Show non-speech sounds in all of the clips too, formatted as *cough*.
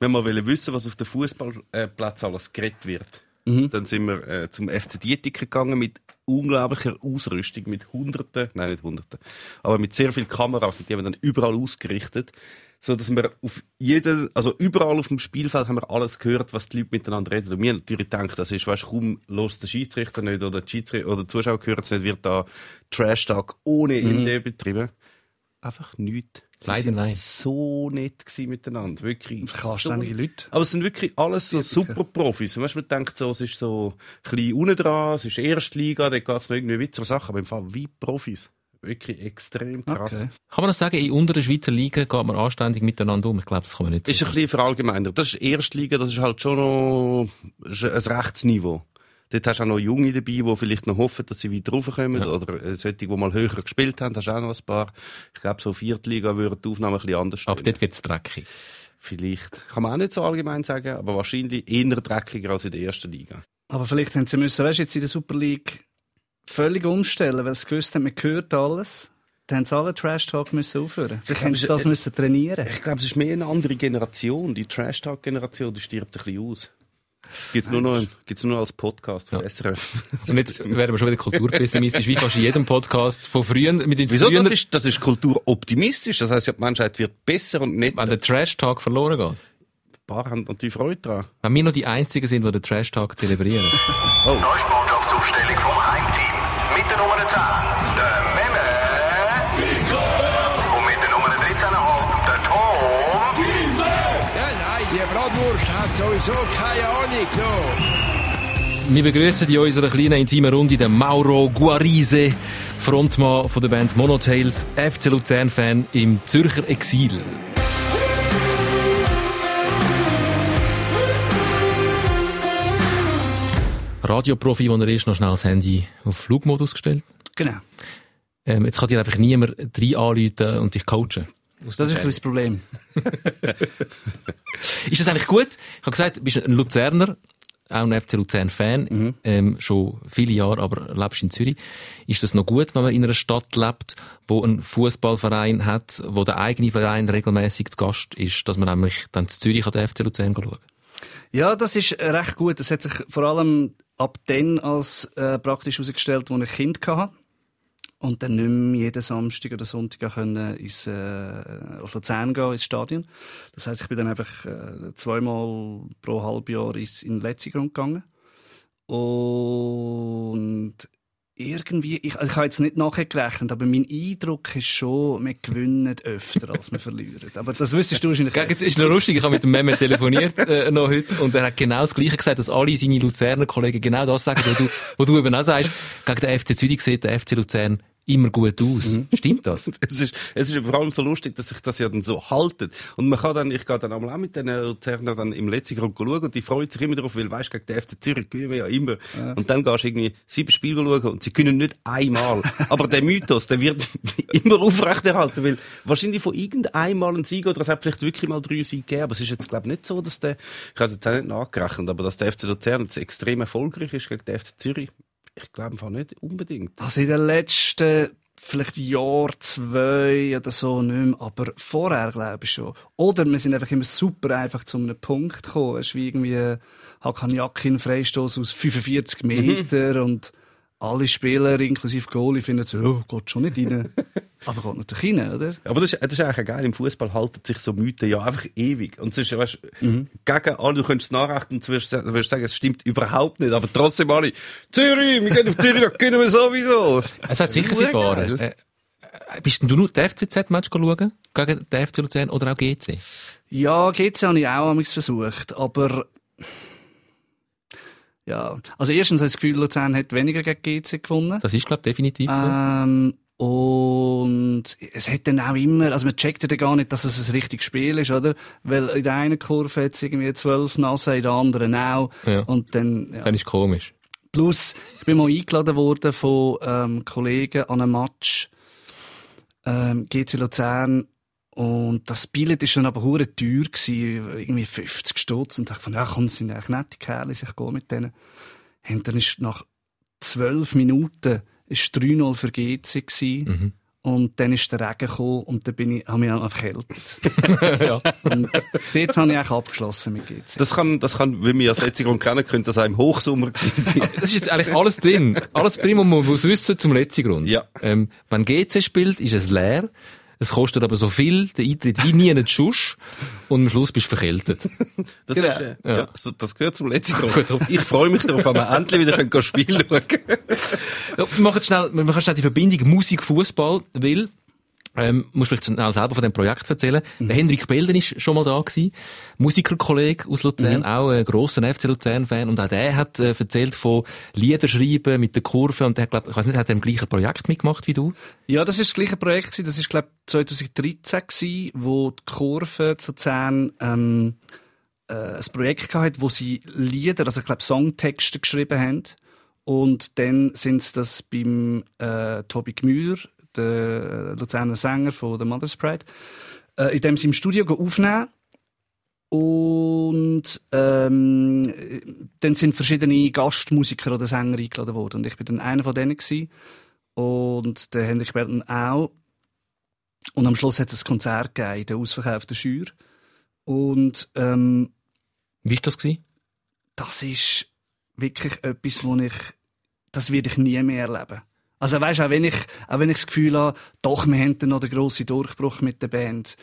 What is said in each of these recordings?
wir mal wissen, was auf dem Fußballplatz alles geredet wird. Mhm. Dann sind wir äh, zum FC Dietik gegangen mit unglaublicher Ausrüstung, mit Hunderten, nein nicht Hunderten, aber mit sehr vielen Kameras, die haben wir dann überall ausgerichtet, so dass wir auf jeden, also überall auf dem Spielfeld haben wir alles gehört, was die Leute miteinander reden. Und wir natürlich denken, das ist, weißt, kaum los der Schiedsrichter nicht oder die Schiedsrichter oder die Zuschauer hören es nicht, wird da Trash Talk ohne mhm. Ende betrieben. Einfach nichts. Leider nein. so nett miteinander. Wirklich. Verständige so, Leute. Aber es sind wirklich alles so super Profis. Weißt, man denkt so, es ist so ein bisschen unten dran, es ist Erstliga, da geht es noch irgendwie Witzer Sachen, aber im Fall wie Profis. Wirklich extrem krass. Okay. Kann man das sagen, in unteren Schweizer Liga geht man anständig miteinander um? Ich glaube, das kann man nicht sagen. Ist ein bisschen verallgemeinert. Das ist Erstliga, das ist halt schon noch ein Rechtsniveau. Dort hast du auch noch Junge dabei, die vielleicht noch hoffen, dass sie weiter raufkommen. Ja. Oder äh, solche, die mal höher gespielt haben, hast du auch noch ein paar. Ich glaube, so Viertliga würde die Aufnahme ein bisschen anders stellen. Aber dort wird es dreckig. Vielleicht. Kann man auch nicht so allgemein sagen, aber wahrscheinlich eher dreckiger als in der ersten Liga. Aber vielleicht haben sie müssen, weißt du, jetzt in der Super League völlig umstellen, weil sie gewusst haben, man hört alles. Dann haben sie alle Trash Talk müssen aufhören. Vielleicht haben sie das müssen trainieren. Ich glaube, es ist mehr eine andere Generation. Die Trash Talk Generation, die stirbt ein bisschen aus. Gibt es nur, noch, gibt's nur noch als Podcast von ja. SRF. *laughs* Und jetzt werden wir schon wieder kulturpessimistisch, wie fast in jedem Podcast von früher. Mit den Wieso? Frühen... Das, ist, das ist kulturoptimistisch. Das heisst, ja, die Menschheit wird besser und nicht... Wenn der Trash-Talk verloren geht. Ein paar haben natürlich Freude daran. Wenn wir noch die Einzigen sind, die den Trash-Talk zelebrieren. Oh. Da ist die Mannschaftsaufstellung vom hat sowieso keine Ahnung. So. Wir begrüßen in unserer kleinen intimen Runde den Mauro Guarise, Frontmann von der Band Monotails, FC Luzern-Fan im Zürcher Exil. Radioprofi, wo er ist, noch schnell das Handy auf Flugmodus gestellt. Genau. Ähm, jetzt kann dir einfach niemand rein anrufen und dich coachen. Das ist ein das Problem. *laughs* ist das eigentlich gut? Ich habe gesagt, du bist ein Luzerner, auch ein FC Luzern-Fan, mhm. ähm, schon viele Jahre, aber lebst in Zürich. Ist das noch gut, wenn man in einer Stadt lebt, wo ein Fußballverein hat, wo der eigene Verein regelmäßig zu Gast ist, dass man nämlich dann zu Zürich an den FC Luzern schauen Ja, das ist recht gut. Das hat sich vor allem ab dann als äh, praktisch herausgestellt, als ich ein Kind hatte und dann nicht mehr jeden Samstag oder Sonntag können ins, äh, auf Luzern gehen, ins Stadion. Das heisst, ich bin dann einfach äh, zweimal pro Halbjahr ins, in den letzten Grund gegangen. Und irgendwie, ich, also ich habe jetzt nicht nachgerechnet, aber mein Eindruck ist schon, wir gewinnen öfter, als wir *laughs* verlieren. Aber das wüsstest du wahrscheinlich. Es ist noch lustig, ich habe mit dem Mehmet telefoniert äh, noch heute und er hat genau das Gleiche gesagt, dass alle seine Luzerner Kollegen genau das sagen, was du, wo du eben auch sagst. Gegen den FC Zürich sieht der FC Luzern immer gut aus. Mhm. Stimmt das? *laughs* es ist, es ist vor allem so lustig, dass sich das ja dann so haltet. Und man kann dann, ich gehe dann einmal auch mit den Luzerner dann im letzten Grund schauen und die freuen sich immer darauf, weil, weißt, gegen den FC Zürich gewinnen wir ja immer. Ja. Und dann gehst du irgendwie sieben Spiele schauen und sie können nicht einmal. Aber der Mythos, der wird *laughs* immer aufrechterhalten, weil wahrscheinlich von irgendeinmal ein Sieg oder es hat vielleicht wirklich mal drei Siege gegeben, aber es ist jetzt, glaube ich, nicht so, dass der, ich habe es jetzt auch nicht nachgerechnet, aber dass der FC Luzern jetzt extrem erfolgreich ist gegen den FC Zürich. Ich glaube einfach nicht unbedingt. Also in den letzten vielleicht Jahr, zwei oder so nicht mehr, aber vorher glaube ich schon. Oder wir sind einfach immer super einfach zu einem Punkt gekommen. Es ist wie irgendwie Hakan Yakin Freistoß aus 45 Metern mhm. und alle Spieler, inklusive Goalie, finden so, oh, geht schon nicht rein. *laughs* Aber geht natürlich rein, oder? Aber das ist, das ist eigentlich geil. Im Fußball halten sich so Mythen ja einfach ewig. Und sonst, weißt, mhm. gegen alle, du könntest nachrichten und du wirst, wirst sagen, es stimmt überhaupt nicht. Aber trotzdem alle, Zürich, wir gehen auf Zürich, da können wir sowieso. Es hat sicher sein Wahres. Äh, äh, bist du nur den FCZ-Match schauen? Gegen den FC Luzern oder auch GC? Ja, GC habe ich auch versucht. Aber, ja. Also erstens habe ich das Gefühl, Luzern hat weniger gegen GC gewonnen. Das ist, glaube ich, definitiv ähm, so. Und es hat dann auch immer, also man checkt ja gar nicht, dass es ein richtiges Spiel ist, oder? Weil in der einen Kurve hat es irgendwie zwölf Nasse, in der anderen auch. Ja. Und dann, ja. dann ist komisch. Plus, ich bin mal eingeladen worden von ähm, Kollegen an einem Match ähm, GC Luzern und das Billett ist dann aber hure teuer gewesen, irgendwie 50 Stutz und dachte von, ja komm, das sind eigentlich nette Kerle, ich gehe mit denen. Und dann ist nach zwölf Minuten ist 3-0 für GC gewesen. Mhm. Und dann ist der Regen gekommen und dann bin ich, habe ich einfach erkältet. *laughs* ja. Und dort habe ich eigentlich abgeschlossen mit GC. Das kann, das kann, wie wir als letzte Grund kennen, könnte das auch im Hochsommer gewesen sein. Das ist jetzt eigentlich alles drin. Alles drin, was man muss wissen zum letzten Grund. Ja. Ähm, wenn GC spielt, ist es leer. Es kostet aber so viel, der Eintritt wie nie einen Schuss. Und am Schluss bist du verkältet. *laughs* Das, Genau. ist, äh, ja. so, das gehört zum letzten Grund. Ich freue mich darauf, wenn wir endlich wieder können spielen können. Ja, wir machen schnell, wir machen schnell die Verbindung Musik-Fußball, weil, ähm, musst vielleicht schnell selber von dem Projekt erzählen. Der Hendrik Belden ist schon mal da gewesen. Musikerkollege aus Luzern, auch ein grosser FC Luzern-Fan. Und auch der hat äh, erzählt von Liederschreiben mit der Kurve. Und der hat, glaub, ich weiß nicht, hat er im gleichen Projekt mitgemacht wie du? Ja, das ist das gleiche Projekt. gewesen. Das ist, glaube ich, 2013 gewesen, wo die Kurve zu Luzern ähm, äh, ein Projekt hatte, wo sie Lieder, also ich glaube Songtexte geschrieben haben. Und dann sind sie das beim äh, Tobi Gmür, der Luzerner Sänger von The Mother's Pride, äh, in dem sie im Studio aufnehmen. Und ähm, dann sind verschiedene Gastmusiker oder Sänger eingeladen worden. Und ich bin dann einer von denen gewesen. Und der Hendrik Berten auch. Und am Schluss hat es ein Konzert gegeben in der ausverkauften Schür. Und ähm, Wie war das? Gewesen? das ist wirklich etwas, wo ich, das werde ich nie mehr erleben. Also weißt, auch wenn ich, auch wenn ich das Gefühl habe, doch, wir haben dann noch den grossen Durchbruch mit der Band.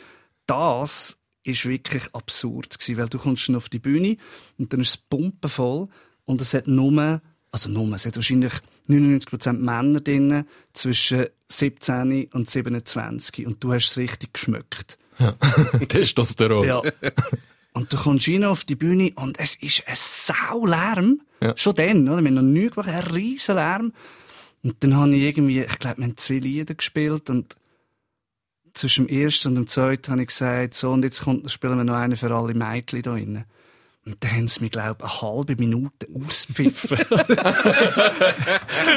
Das ist wirklich absurd gewesen, weil du kommst dann auf die Bühne und dann ist es pumpenvoll und es hat nur, also nur, es hat wahrscheinlich 99% Männer drin zwischen 17 und 27 und du hast es richtig geschmückt. *laughs* Testosteron. Ja. Und du kommst rein auf die Bühne und es ist ein Saulärm. Ja. Schon dann, oder? Wir haben noch nie gemacht, ein riesen Lärm. Und dann habe ich irgendwie, ich glaube, wir haben zwei Lieder gespielt und zwischen dem ersten und dem zweiten habe ich gesagt, so, und jetzt kommt, spielen wir noch einen für alle Mädchen da drinnen. Und dann haben sie mich, glaube ich, eine halbe Minute auspfiffen. *laughs*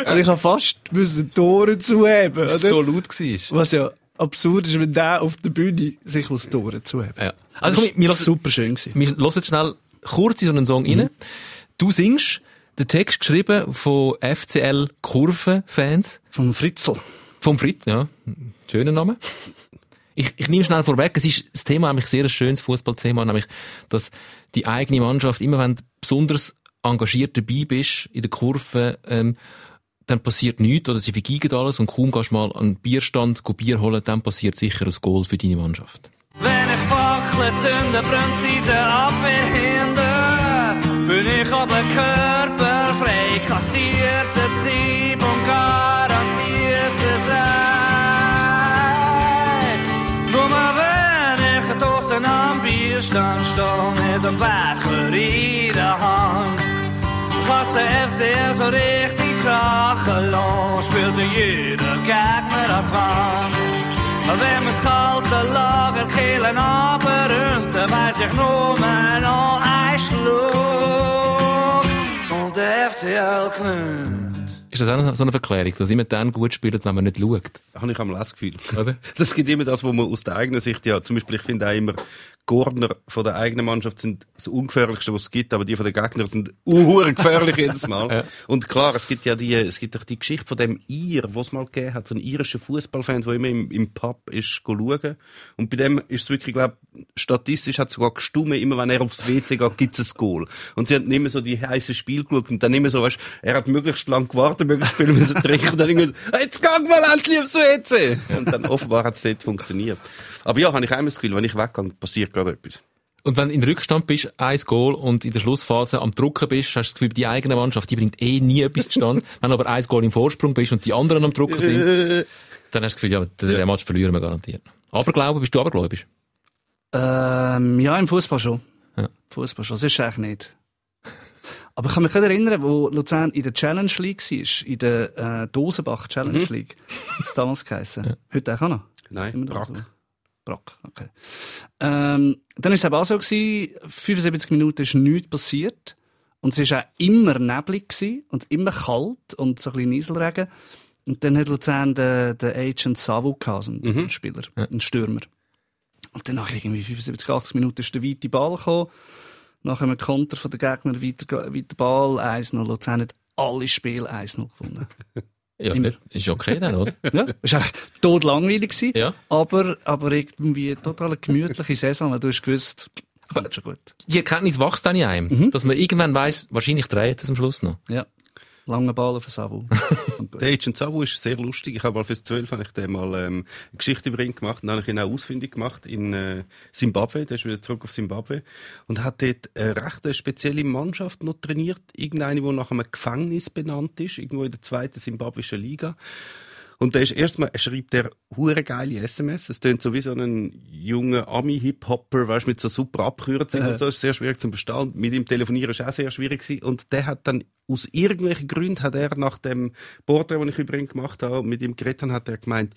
und ich habe fast müssen die Tore zuheben, oder? so laut war. Was ja absurd ist, wenn der auf der Bühne sich aus den Tore zuhebt. Ja. Also, komm, wir lassen, super schön gewesen. wir hören jetzt schnell kurz in so einen Song rein. Du singst den Text geschrieben von FCL Kurven-Fans. Vom Fritzl. Vom Fritz, ja. Schöner Name. Ich, ich nehme schnell vorweg, es ist das Thema eigentlich sehr ein schönes Fußballthema, nämlich, dass die eigene Mannschaft, immer wenn du besonders engagiert dabei bist in der Kurve, ähm, dann passiert nichts oder sie vergeigen alles und kaum gehst du mal an den Bierstand go Bier holen, dann passiert sicher ein Goal für deine Mannschaft. Wenn ich Fackeln zünde, brennt sie der Abwehr hinter. Bin ich aber körperfrei, kassierte Zieb und garantierte Sei. Nur mal wenn ich draußen am Bierstand stehe, mit dem Becher in der Hand. Was der FCL so richtig krachen lässt, spielt er jeder Gegner an die Wand. Wenn man das kalte Lager killen abrühmt, dann weiss ich nur noch ein Schluck und der FCL gewinnt. Ist das auch so eine Verklärung, dass immer dann gut spielt, wenn man nicht schaut? Habe ich einmal *laughs* das Gefühl. Oder? Das gibt immer das, wo man aus der eigenen Sicht, ja, zum Beispiel, ich finde auch immer, Gordner von der eigenen Mannschaft sind das ungefährlichste, was es gibt, aber die von den Gegnern sind uhuere gefährlich jedes Mal. *laughs* Ja. Und klar, es gibt ja die, es gibt doch die Geschichte von dem Ir, was mal gegeben hat, so ein irischer Fußballfan, der immer im, im Pub ist, schauen. Und bei dem ist es wirklich, glaube statistisch hat es sogar gestummen, immer wenn er aufs WC geht, gibt es ein Goal. Und sie haben immer so die heiße Spiel geschaut und dann immer so, weißt, er hat möglichst lang gewartet, möglichst viel müssen trinken und dann irgendwie, *laughs* jetzt gang mal endlich aufs WC! Und dann offenbar hat es dort funktioniert. Aber ja, habe ich einmal das Gefühl, wenn ich weggehe, passiert gerade etwas. Und wenn du in Rückstand bist, ein Goal und in der Schlussphase am Drucken bist, hast du das Gefühl, die eigene Mannschaft, die bringt eh nie etwas zustande. *laughs* wenn du aber ein Goal im Vorsprung bist und die anderen am Drucken sind, *laughs* dann hast du das Gefühl, ja, den, den Match verlieren wir garantiert. Aber glaube, bist du abergläubisch? Ähm, ja, im Fußball schon. Ja. Fußball schon. Sonst eigentlich nicht. Aber ich kann mich erinnern, wo Luzern in der Challenge League war, in der äh, Dosenbach Challenge League. Das hat damals geheißen. Heute auch noch. Nein, Brack. So? Brack, okay. Ähm, dann war es eben auch so, gewesen, 75 Minuten ist nichts passiert. Und es war auch immer neblig gewesen und immer kalt und so ein bisschen Nieselregen. Und dann hat Luzern den, den Agent Savu gehabt, so einen Spieler, einen Stürmer. Und dann nach irgendwie 75, 80 Minuten ist der weite Ball gekommen. Nach einem Konter von den Gegnern weiter, weiter Ball, 1-0. Luzern hat alle Spiele 1-0 gewonnen. *laughs* Ja, ist, nicht, ist okay dann, oder? *laughs* Ja, es war tot langweilig, gewesen, Ja. aber, aber irgendwie total eine gemütliche Saison, du hast gewusst, kommt schon gut. Die Erkenntnis wächst dann in einem, dass man irgendwann weiss, wahrscheinlich dreht es am Schluss noch. Ja. Lange Ball auf den Savu. *laughs* Der Agent Sabu ist sehr lustig. Ich habe mal fürs 12 habe ich den mal ähm, eine Geschichte über ihn gemacht. Dann habe ich ihn auch ausfindig gemacht in äh, Zimbabwe. Der ist wieder zurück auf Zimbabwe. Und hat dort eine recht eine spezielle Mannschaft noch trainiert. Irgendeine, die nach einem Gefängnis benannt ist. Irgendwo in der zweiten zimbabwischen Liga. Und der ist erstmal, er schreibt der hure geile SMS. Es tönt so wie so ein junger Ami-Hip-Hopper, weißt mit so super Abkürzungen und so. Ist sehr schwierig zu verstehen. Mit ihm telefonieren ist auch sehr schwierig gewesen. Und der hat dann, aus irgendwelchen Gründen hat er nach dem Porträt, das ich über ihn gemacht habe, mit ihm geredet habe, hat er gemeint,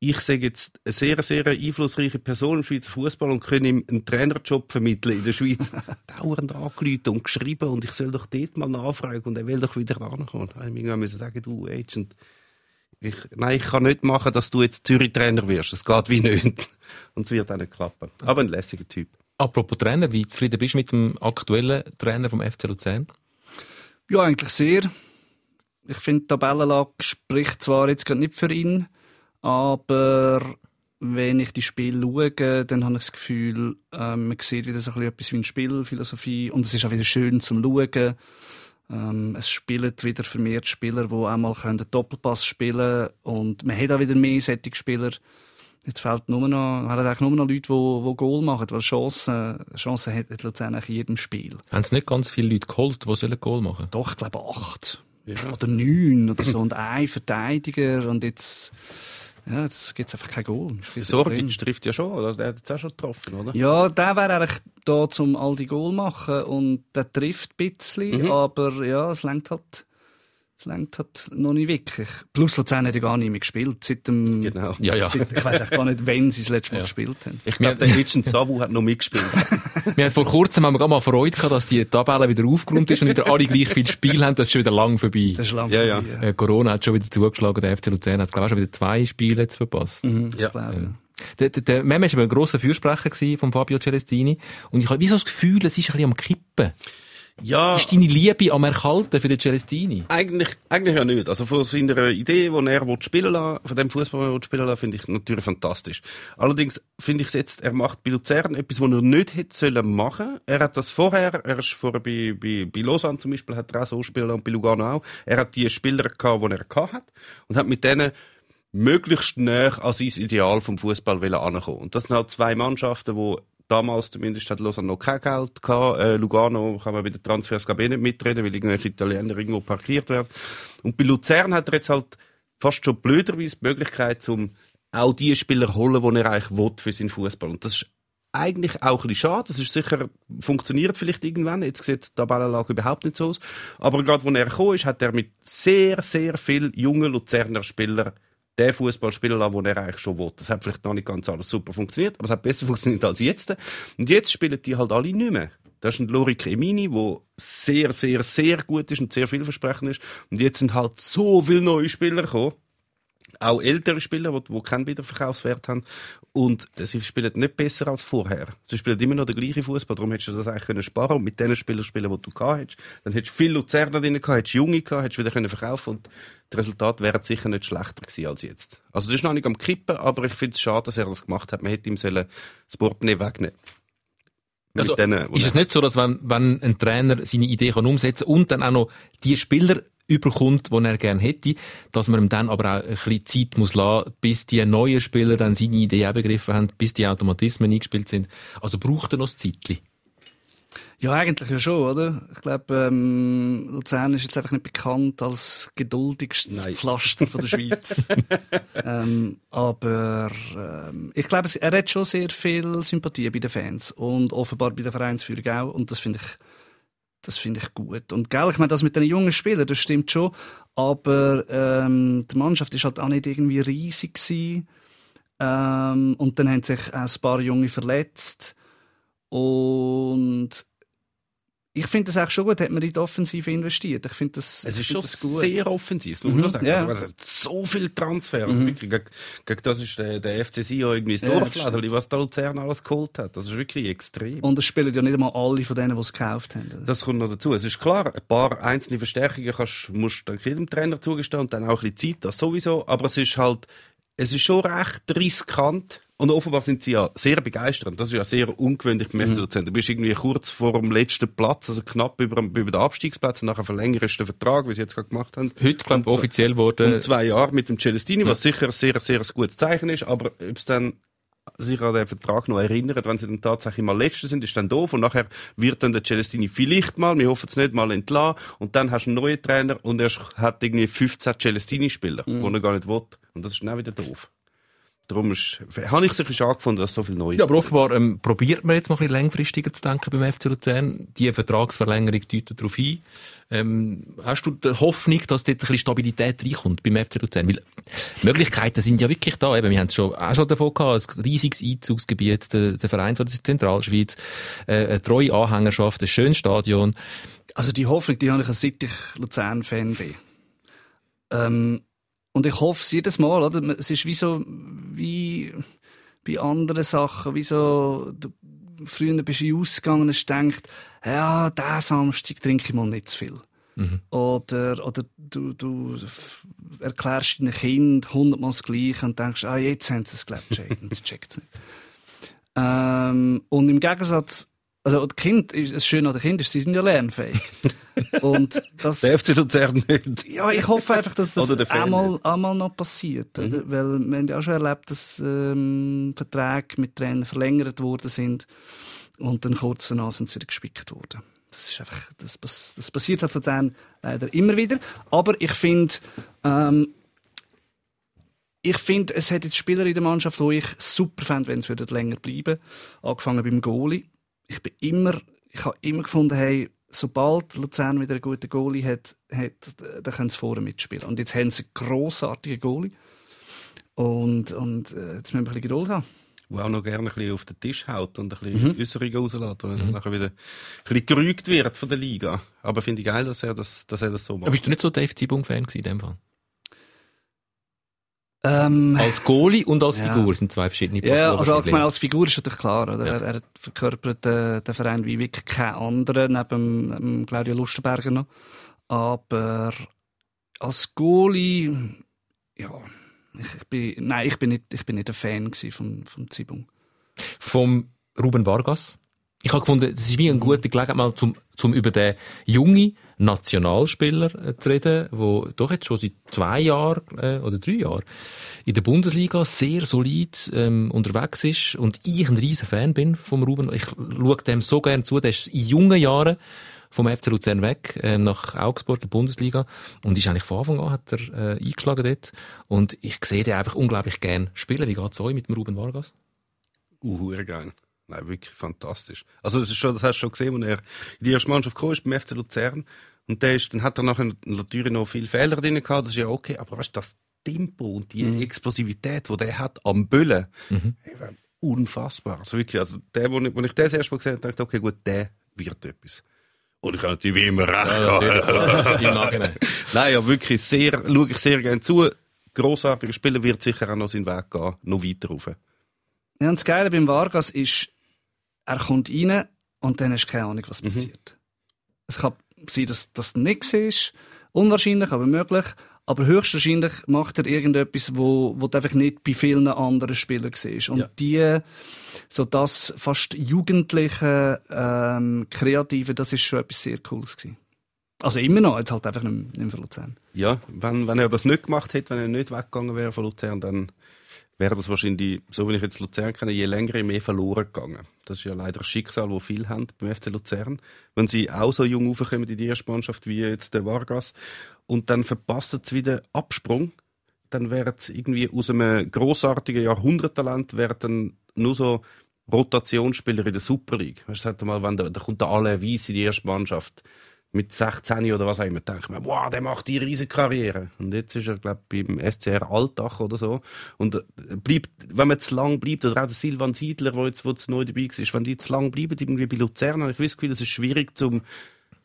ich sage jetzt eine sehr, sehr einflussreiche Person im Schweizer Fußball und kann ihm einen Trainerjob vermitteln in der Schweiz. *laughs* Dauernd angerufen und geschrieben und ich soll doch dort mal nachfragen und er will doch wieder rankommen. Ich müssen sagen, du Agent, ich, nein, ich kann nicht machen, dass du jetzt Zürich-Trainer wirst. Es geht wie nicht. *laughs* Und es wird auch nicht klappen. Aber ein lässiger Typ. Apropos Trainer, wie zufrieden bist du mit dem aktuellen Trainer vom FC Luzern? Ja, eigentlich sehr. Ich finde, die Tabellenlage spricht zwar jetzt gerade nicht für ihn, aber wenn ich die Spiele schaue, dann habe ich das Gefühl, ähm, man sieht wieder so ein bisschen etwas wie eine Spielphilosophie und es ist auch wieder schön zum Schauen. Ähm, es spielen wieder vermehrt Spieler, die auch mal einen Doppelpass spielen können und man hat auch wieder mehr solche Spieler. Jetzt fehlt nur noch, man hat nur noch Leute, die, die Goal machen, weil Chancen, Chancen hat hat Luzern eigentlich in jedem Spiel. Haben es nicht ganz viele Leute geholt, die sollen Goal machen Doch, ich glaube acht. Oder neun oder so. Und ein Verteidiger. Und jetzt, ja, jetzt gibt es einfach kein Goal. Sorgic trifft ja schon, oder? Der hat jetzt auch schon getroffen, oder? Ja, der wäre eigentlich da, um all die Goal machen. Und der trifft ein bisschen, Mhm. aber ja, es lenkt halt, es lenkt halt noch nicht wirklich. Plus Luzern hat ja gar nicht mehr gespielt. Seit dem, Genau. Ja, ja. Seit, ich weiß gar nicht, wann sie das letzte Mal gespielt haben. Ich glaube, der Agent Savu hat noch mitgespielt. *laughs* Wir haben vor kurzem haben wir gerade mal Freude gehabt, dass die Tabelle wieder aufgeräumt ist und wieder alle gleich viel Spiel haben. Das ist schon wieder lang vorbei. Das ist lang Ja, ja. vorbei, Äh, Corona hat schon wieder zugeschlagen. Der FC Luzern hat, glaube ich, schon wieder zwei Spiele jetzt verpasst. Mhm, Ja. ich glaube. Der, der, der Mem war ein grosser Fürsprecher von Fabio Celestini. Und ich habe wie so das Gefühl, es ist ein bisschen am Kippen. Ja, Ist deine Liebe am Erkalten für den Celestini? eigentlich, eigentlich ja nicht. Also von seiner Idee, die er spielen lassen, von dem Fußball, den er spielen lassen, finde ich natürlich fantastisch. Allerdings finde ich es jetzt, er macht bei Luzern etwas, was er nicht hätte sollen machen. Er hat das vorher, er ist vorher bei, bei, bei Lausanne zum Beispiel, hat er auch so spielen und bei Lugano auch. Er hat die Spieler gehabt, die er gehabt hat und hat mit denen möglichst näher an sein Ideal vom Fußball ankommen. Und das sind halt zwei Mannschaften, die damals zumindest hat Lausanne noch kein Geld gehabt. Äh, Lugano kann man bei den Transfers ich eh nicht mitreden, weil irgendwelche Italiener irgendwo parkiert werden. Und bei Luzern hat er jetzt halt fast schon blöderweise die Möglichkeit, um auch die Spieler holen, die er eigentlich will für seinen Fußball. Und das ist eigentlich auch ein bisschen schade. Das ist sicher, funktioniert vielleicht irgendwann. Jetzt sieht die Tabellenlage überhaupt nicht so aus. Aber gerade, als er gekommen ist, hat er mit sehr, sehr vielen jungen Luzerner Spielern den Fußball spielen lassen, den er eigentlich schon will. Das hat vielleicht noch nicht ganz alles super funktioniert, aber es hat besser *laughs* funktioniert als jetzt. Und jetzt spielen die halt alle nicht mehr. Das ist ein Lorik Emini, der sehr, sehr, sehr gut ist und sehr vielversprechend ist. Und jetzt sind halt so viele neue Spieler gekommen. Auch ältere Spieler, die, die keinen Wiederverkaufswert haben. Und sie spielen nicht besser als vorher. Sie spielen immer noch den gleichen Fußball. Darum hättest du das eigentlich können sparen und mit den Spielern spielen, die du gehabt hättest. Dann hättest du viel Luzerner drin gehabt, hättest junge gehabt, hättest wieder können verkaufen und das Resultat wäre sicher nicht schlechter gewesen als jetzt. Also das ist noch nicht am Kippen, aber ich finde es schade, dass er das gemacht hat. Man hätte ihm sollen das Portemonnaie wegnehmen Mit Also, denen, ist es nicht so, dass wenn, wenn ein Trainer seine Idee kann umsetzen und dann auch noch die Spieler überkommt, die er gerne hätte, dass man ihm dann aber auch ein bisschen Zeit muss lassen, bis die neuen Spieler dann seine Idee auch begriffen haben, bis die Automatismen eingespielt sind. Also braucht er noch ein Zeitchen. Ja, eigentlich ja schon, oder? Ich glaube, ähm, Luzern ist jetzt einfach nicht bekannt als geduldigstes Nein. Pflaster von der Schweiz. *laughs* ähm, aber ähm, ich glaube, er hat schon sehr viel Sympathie bei den Fans und offenbar bei der Vereinsführung auch. Und das finde ich, das finde ich gut. Und gell, ich meine, das mit den jungen Spielern, das stimmt schon. Aber ähm, die Mannschaft ist halt auch nicht irgendwie riesig gewesen. Ähm, und dann haben sich auch ein paar Junge verletzt. Und ich finde das auch schon gut, hat man in die Offensive investiert. Ich finde das, Es ist schon sehr offensiv, das muss man Mhm, sagen. ja. Also, es hat so viel Transfer. Also wirklich, gegen, gegen das ist der, der FC Sion irgendwie das Ja, das Dorflädeli, was da Luzern alles geholt hat. Das ist wirklich extrem. Und es spielen ja nicht einmal alle von denen, die es gekauft haben. Das kommt noch dazu. Es ist klar, ein paar einzelne Verstärkungen kannst, musst du jedem Trainer zugestehen und dann auch ein bisschen Zeit, das sowieso. Aber es ist halt, es ist schon recht riskant. Und offenbar sind sie ja sehr begeisternd. Das ist ja sehr ungewöhnlich beim FC Luzern. Du bist irgendwie kurz vor dem letzten Platz, also knapp über, über den Abstiegsplatz, und nachher verlängerst du den Vertrag, wie sie jetzt gerade gemacht haben. Heute, glaube ich, offiziell wurde. um zwei Jahre mit dem Celestini, was sicher ein sehr, sehr gutes Zeichen ist, aber ob es dann sich an den Vertrag noch erinnert, wenn sie dann tatsächlich mal Letzte sind, ist dann doof und nachher wird dann der Celestini vielleicht mal, wir hoffen es nicht, mal entlassen und dann hast du einen neuen Trainer und er hat irgendwie 15 Celestini-Spieler, Mhm. die er gar nicht will und das ist dann auch wieder doof. Darum ist, habe ich es sicher schade gefunden, dass so viel neu Ja, aber offenbar ähm, probiert man jetzt mal ein bisschen längfristiger zu denken beim FC Luzern. Die Vertragsverlängerung deutet darauf hin. Ähm, hast du die Hoffnung, dass dort ein bisschen Stabilität reinkommt beim FC Luzern? Weil Möglichkeiten sind ja wirklich da. Eben, wir haben es schon, auch schon davon gehabt, ein riesiges Einzugsgebiet, der, der Verein von der Zentralschweiz, äh, eine treue Anhängerschaft, ein schönes Stadion. Also die Hoffnung, die habe ich, seit ich Luzern-Fan bin. Ähm, und ich hoffe es jedes Mal, oder? Es ist wie so, wie bei anderen Sachen, wie so, du, früher bist du ausgegangen und hast gedacht, ja, diesen Samstag trinke ich mal nicht zu viel. Oder, oder du, du erklärst deinem Kind hundertmal das Gleiche und denkst, ah, jetzt haben sie es geglaubt, jetzt checkt es nicht. *laughs* Ähm, und im Gegensatz, also die Kind, ist- das Schöne an den Kindern ist, sie sind ja lernfähig. *laughs* und das, Der FC Luzern nicht. ja, ich hoffe einfach, dass das einmal, einmal noch passiert. Oder? Weil wir haben ja auch schon erlebt, dass ähm, Verträge mit Trainern verlängert worden sind und dann kurz danach sind sie wieder gespickt worden. Das ist einfach, das, das passiert halt Luzern leider immer wieder. Aber ich finde, ähm, ich finde, es hat jetzt Spieler in der Mannschaft, wo ich super fände, wenn sie würden länger bleiben. Angefangen beim Goalie. Ich bin immer, ich habe immer gefunden, hey, sobald Luzern wieder einen guten Goalie hat, hat dann können sie vorne mitspielen. Und jetzt haben sie einen grossartigen Goalie. Und, und äh, jetzt müssen wir ein bisschen Geduld haben. Wo auch noch gerne ein bisschen auf den Tisch haut und ein Mhm. bisschen Äußerungen rauslässt, und dann nachher wieder ein bisschen gerügt wird von der Liga. Aber finde ich geil, dass er das, dass er das so Aber macht. bist du nicht so Dave Zibung-Fan in dem Fall? Ähm, Als Goalie und als Ja. Figur sind zwei verschiedene Ja, Paar also ich meine, als Figur ist natürlich klar. Oder? Ja. Er, er verkörpert äh, den Verein wie wirklich kein anderer, neben ähm, Claudio Lustenberger noch. Aber als Goalie, ja, ich, ich bin, nein, ich bin nicht, ich bin nicht ein Fan vom, vom Zibung. vom Ruben Vargas. Ich habe gefunden, das ist wie eine gute Gelegenheit, mal zum, zum über den jungen Nationalspieler äh, zu reden, der doch jetzt schon seit zwei Jahren äh, oder drei Jahren in der Bundesliga sehr solid ähm, unterwegs ist und ich ein riesen Fan bin vom Ruben. Ich schaue dem so gern zu. Der ist in jungen Jahren vom FC Luzern weg, ähm, nach Augsburg, der Bundesliga. Und ist eigentlich von Anfang an hat er äh, eingeschlagen dort. Und ich sehe den einfach unglaublich gern spielen. Wie geht's euch mit dem Ruben Vargas? Uh, hure geil. Nein, wirklich fantastisch. Also, das ist schon, das hast du schon gesehen, als er in die erste Mannschaft gekommen ist, beim FC Luzern. Und der ist, dann hat er nachher natürlich noch viele Fehler drin gehabt, das ist ja okay, aber weißt du, das Tempo und die Explosivität, die der hat am Böllen, war unfassbar. Also wirklich, also der, wo ich, wo ich das erste Mal gesehen habe, dachte ich, okay, gut, der wird etwas. Und ich habe natürlich wie immer recht gehabt. Nachhinein. *laughs* Nein, ja, wirklich sehr, schaue ich sehr gerne zu. Grossartiger Spieler wird sicher auch noch seinen Weg gehen, noch weiter rauf. Ja, und das Geile beim Vargas ist, er kommt rein und dann hast du keine Ahnung, was passiert. Es kann sein, dass das nichts ist. Unwahrscheinlich, aber möglich. Aber höchstwahrscheinlich macht er irgendetwas, wo, wo einfach nicht bei vielen anderen Spielern siehst. Und Ja. die, so das fast jugendliche, ähm, kreative, das ist schon etwas sehr Cooles gewesen. Also immer noch, jetzt halt einfach nicht, mehr- nicht mehr für Luzern. Ja, wenn, wenn er das nicht gemacht hätte, wenn er nicht weggegangen wäre von Luzern, dann wäre das wahrscheinlich, so wie ich jetzt Luzern kenne, je länger, je mehr verloren gegangen. Das ist ja leider ein Schicksal, das viele haben beim FC Luzern. Wenn sie auch so jung raufkommen in die erste Mannschaft wie jetzt der Vargas und dann verpassen sie wieder Absprung, dann wären sie irgendwie aus einem grossartigen Jahrhunderttalent dann nur so Rotationsspieler in der Super League. Weißt du, mal, wenn da, da kommt der alle Weiss in die erste Mannschaft, mit 16 oder was auch immer, ich mir, wow, der macht die riesige Karriere. Und jetzt ist er, glaube ich, beim SCR Alltag oder so. Und äh, bleibt, wenn man zu lang bleibt, oder auch der Silvan Siedler, der jetzt, wo jetzt neu dabei ist, wenn die zu lang bleiben, irgendwie bei Luzern, habe ich das Gefühl, es ist schwierig, zum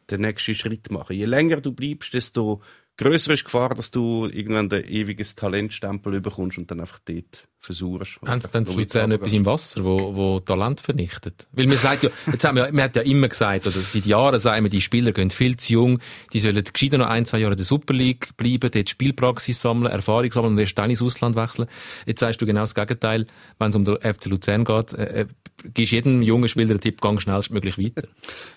den nächsten Schritt zu machen. Je länger du bleibst, desto größer ist die Gefahr, dass du irgendwann ein ewiges Talentstempel bekommst und dann einfach dort versuchst. Haben Sie dann zu Luzern etwas im Wasser, wo, wo Talent vernichtet? Weil wir sagt ja, jetzt haben wir, wir hat ja immer gesagt, oder seit Jahren sagen wir, die Spieler gehen viel zu jung, die sollen gescheiter noch ein, zwei Jahre in der Super League bleiben, dort Spielpraxis sammeln, Erfahrung sammeln und erst dann ins Ausland wechseln. Jetzt sagst du genau das Gegenteil, wenn es um den FC Luzern geht, äh, äh, gibst jedem jungen Spieler den Tipp, gang schnellstmöglich weiter.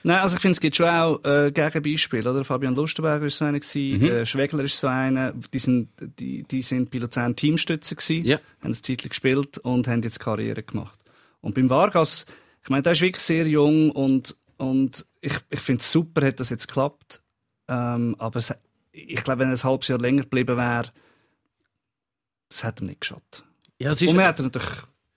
Nein, also ich finde, es gibt schon auch äh, Gegenbeispiele, oder? Fabian Lustenberger ist so einer gewesen, mhm. Schwegler ist so einer, die sind, die, die sind bei Luzern Teamstützer gewesen, Ja. haben ein Zeitlich gespielt und haben jetzt Karriere gemacht. Und beim Vargas, ich meine, der ist wirklich sehr jung und, und ich, ich finde es super, hat das jetzt geklappt. Ähm, aber es, ich glaube, wenn er ein halbes Jahr länger geblieben wäre, das hätte ihm nicht geschaut. Ja, Und wir hätten natürlich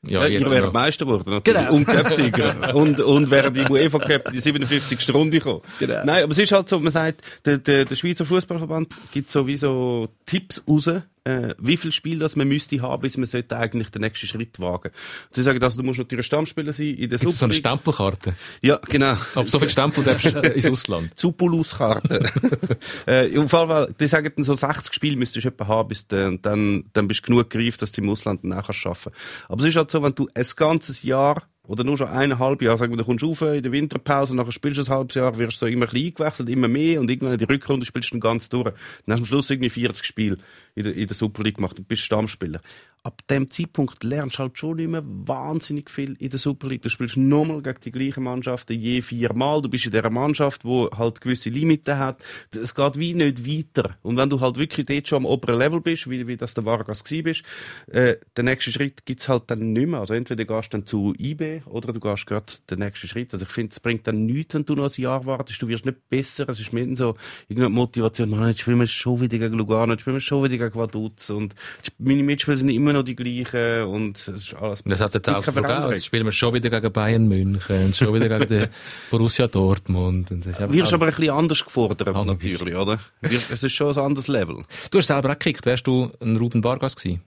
Ja, ihr ja. wäret Meister geworden, natürlich. Genau. Und Cup-Sieger. und, und wären die UEFA Cup in die 57. Runde gekommen. Genau. Nein, aber es ist halt so, man sagt, der, der, der Schweizer Fußballverband gibt sowieso Tipps raus, äh, wie viel Spiel das man müsste haben, bis man sollte eigentlich den nächsten Schritt wagen. Sie sagen, also, du musst natürlich Stammspieler sein in der es so eine Super. Stempelkarte? Ja, genau. Ab so viel Stempel darfst du äh, ins Ausland. *laughs* Zupuluskarte. *laughs* äh, Fall, weil, die sagen dann so 60 Spiele müsstest du etwa haben, bis de, und dann, dann bist du genug gereift, dass du im Ausland dann auch kannst arbeiten Aber es ist halt so, wenn du ein ganzes Jahr oder nur schon eineinhalb Jahre, sagen wir, du kommst rauf in der Winterpause, nachher spielst du ein halbes Jahr, wirst du so immer ein bisschen eingewechselt, immer mehr und irgendwann in die Rückrunde spielst du dann ganz durch. Dann hast du am Schluss irgendwie 40 Spiele in der, in der Super League gemacht und bist Stammspieler. Ab dem Zeitpunkt lernst du halt schon nicht mehr wahnsinnig viel in der Super League. Du spielst nochmal gegen die gleichen Mannschaften je viermal. Du bist in dieser Mannschaft, wo halt gewisse Limiten hat. Es geht wie nicht weiter. Und wenn du halt wirklich dort schon am oberen Level bist, wie, wie das der Vargas gewesen bist, äh, den nächsten Schritt gibt's halt dann nicht mehr. Also entweder gehst du dann zu IB oder du gehst gerade den nächsten Schritt. Also ich finde, es bringt dann nichts, wenn du noch ein Jahr wartest. Du wirst nicht besser. Es ist mehr so irgendeine Motivation. Man, jetzt spielen wir schon wieder gegen Lugano, jetzt spielen wir schon wieder gegen Vaduz und meine Mitspieler sind immer noch die gleichen und es ist alles. Das hat jetzt auch. Veränderung. Jetzt spielen wir schon wieder gegen Bayern München und schon wieder gegen den *laughs* Borussia Dortmund. Und das Wirst aber ein bisschen anders gefordert, Ah, natürlich, oder? Wir- Es ist schon ein anderes Level. Du hast selber auch gekickt. Wärst du ein Ruben Vargas gewesen?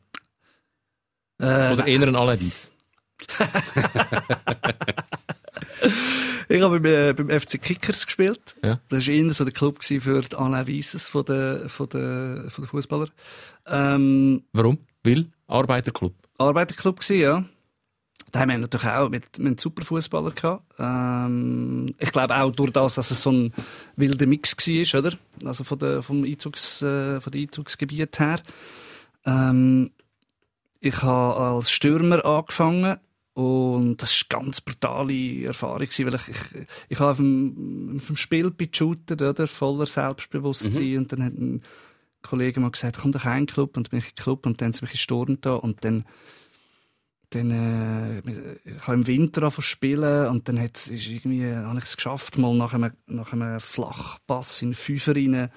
äh, Oder eher ein Alavis? *laughs* *laughs* Ich habe beim, äh, beim FC Kickers gespielt. Ja. Das war eher so der Club für die Alain Wieses von den, von den, von den Fußballer. Ähm, Warum? Weil? Arbeiterclub. Arbeiterclub gewesen, ja. Da haben wir natürlich auch mit, mit super Fußballer gehabt. Ähm, ich glaube auch durch das, dass es so ein wilder Mix war, oder? Also von der, vom Einzugs, äh, von der Einzugsgebiet her. Ähm, ich habe als Stürmer angefangen und das war eine ganz brutale Erfahrung, weil ich, ich, ich habe auf dem, auf dem Spielplatz geshootet, oder? voller Selbstbewusstsein. Und dann hat ein Kollege mal gesagt, komm doch ein Club und dann bin ich in den Club. Und dann sind wir gestorben da. Und dann dann äh, ich habe im Winter zu spielen. Und dann hat, ist irgendwie, habe ich es geschafft, mal nach einem, nach einem Flachpass in Fünfer rein,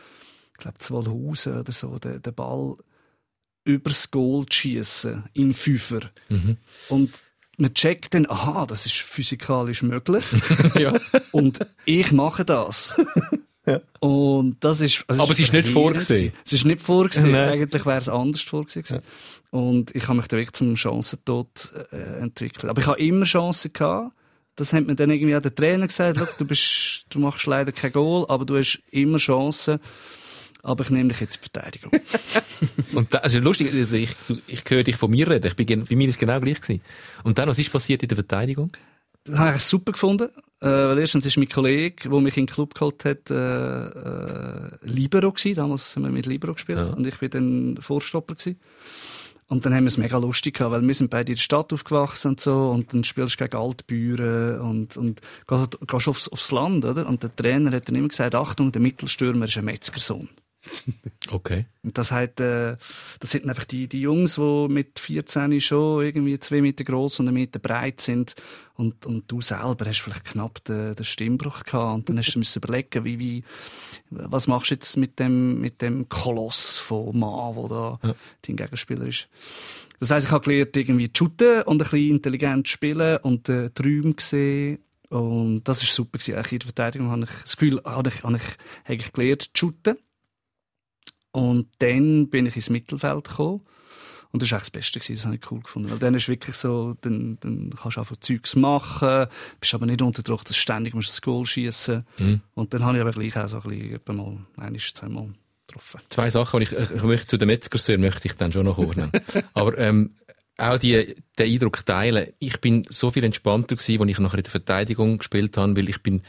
ich glaube Zwölhausen oder so, den, den Ball übers Goal zu schiessen, im Fünfer. Und man checkt dann, aha, das ist physikalisch möglich. *laughs* ja. Und ich mache das. *laughs* Und das ist, also Aber es ist nicht vorgesehen. Es ist nicht vorgesehen. Nein. Eigentlich wäre es anders vorgesehen. gewesen. Und ich habe mich wirklich zum Chancentod äh, entwickelt. Aber ich habe immer Chancen gehabt. Das hat mir dann irgendwie auch der Trainer gesagt. *laughs* Du bist, du machst leider kein Goal, aber du hast immer Chancen. Aber ich nehme dich jetzt in die Verteidigung. *laughs* Und da, also lustig, also ich, ich höre dich von mir reden. Ich bin, bei mir ist es genau gleich gewesen. Und dann, was ist passiert in der Verteidigung? Das habe ich super gefunden. Äh, weil erstens ist mein Kollege, der mich in den Club geholt hat, äh, äh, Libero gewesen. Damals haben wir mit Libero gespielt. Ja. Und ich war dann Vorstopper gewesen. Und dann haben wir es mega lustig gehabt, weil wir sind beide in der Stadt aufgewachsen und so. Und dann spielst du gegen Altbüren und, und gehst, gehst aufs, aufs Land, oder? Und der Trainer hat dann immer gesagt, Achtung, der Mittelstürmer ist ein Metzgersohn. *laughs* Okay. Und das hat, äh, das sind einfach die, die Jungs, die mit 14 schon irgendwie zwei Meter groß und einen Meter breit sind. Und, und du selber hast vielleicht knapp den, den Stimmbruch gehabt. Und dann hast du *laughs* müssen überlegen, wie, wie, was machst du jetzt mit dem, mit dem Koloss von Mann, wo da Ja. dein Gegenspieler ist. Das heisst, ich habe gelernt, irgendwie zu shooten und ein bisschen intelligent zu spielen und äh, Träume gesehen Und das war super. Gewesen. In der Verteidigung habe ich das Gefühl, habe ich, habe ich eigentlich gelernt zu shooten. Und dann bin ich ins Mittelfeld gekommen. Und das war das Beste, gewesen. das habe ich cool gefunden. Weil dann ist wirklich so, dann, dann kannst du einfach Zeugs machen, bist aber nicht unter Druck, dass du ständig musst das Goal schießen Mhm. Und dann habe ich aber gleich auch so ein bisschen, mal, ein, zweimal getroffen. Zwei Sachen, die ich, ich möchte zu den Metzgersöhnen möchte ich dann schon noch holen. *laughs* Aber ähm, auch die, den Eindruck teilen. Ich bin so viel entspannter gewesen, als ich nachher in der Verteidigung gespielt habe, weil ich bin,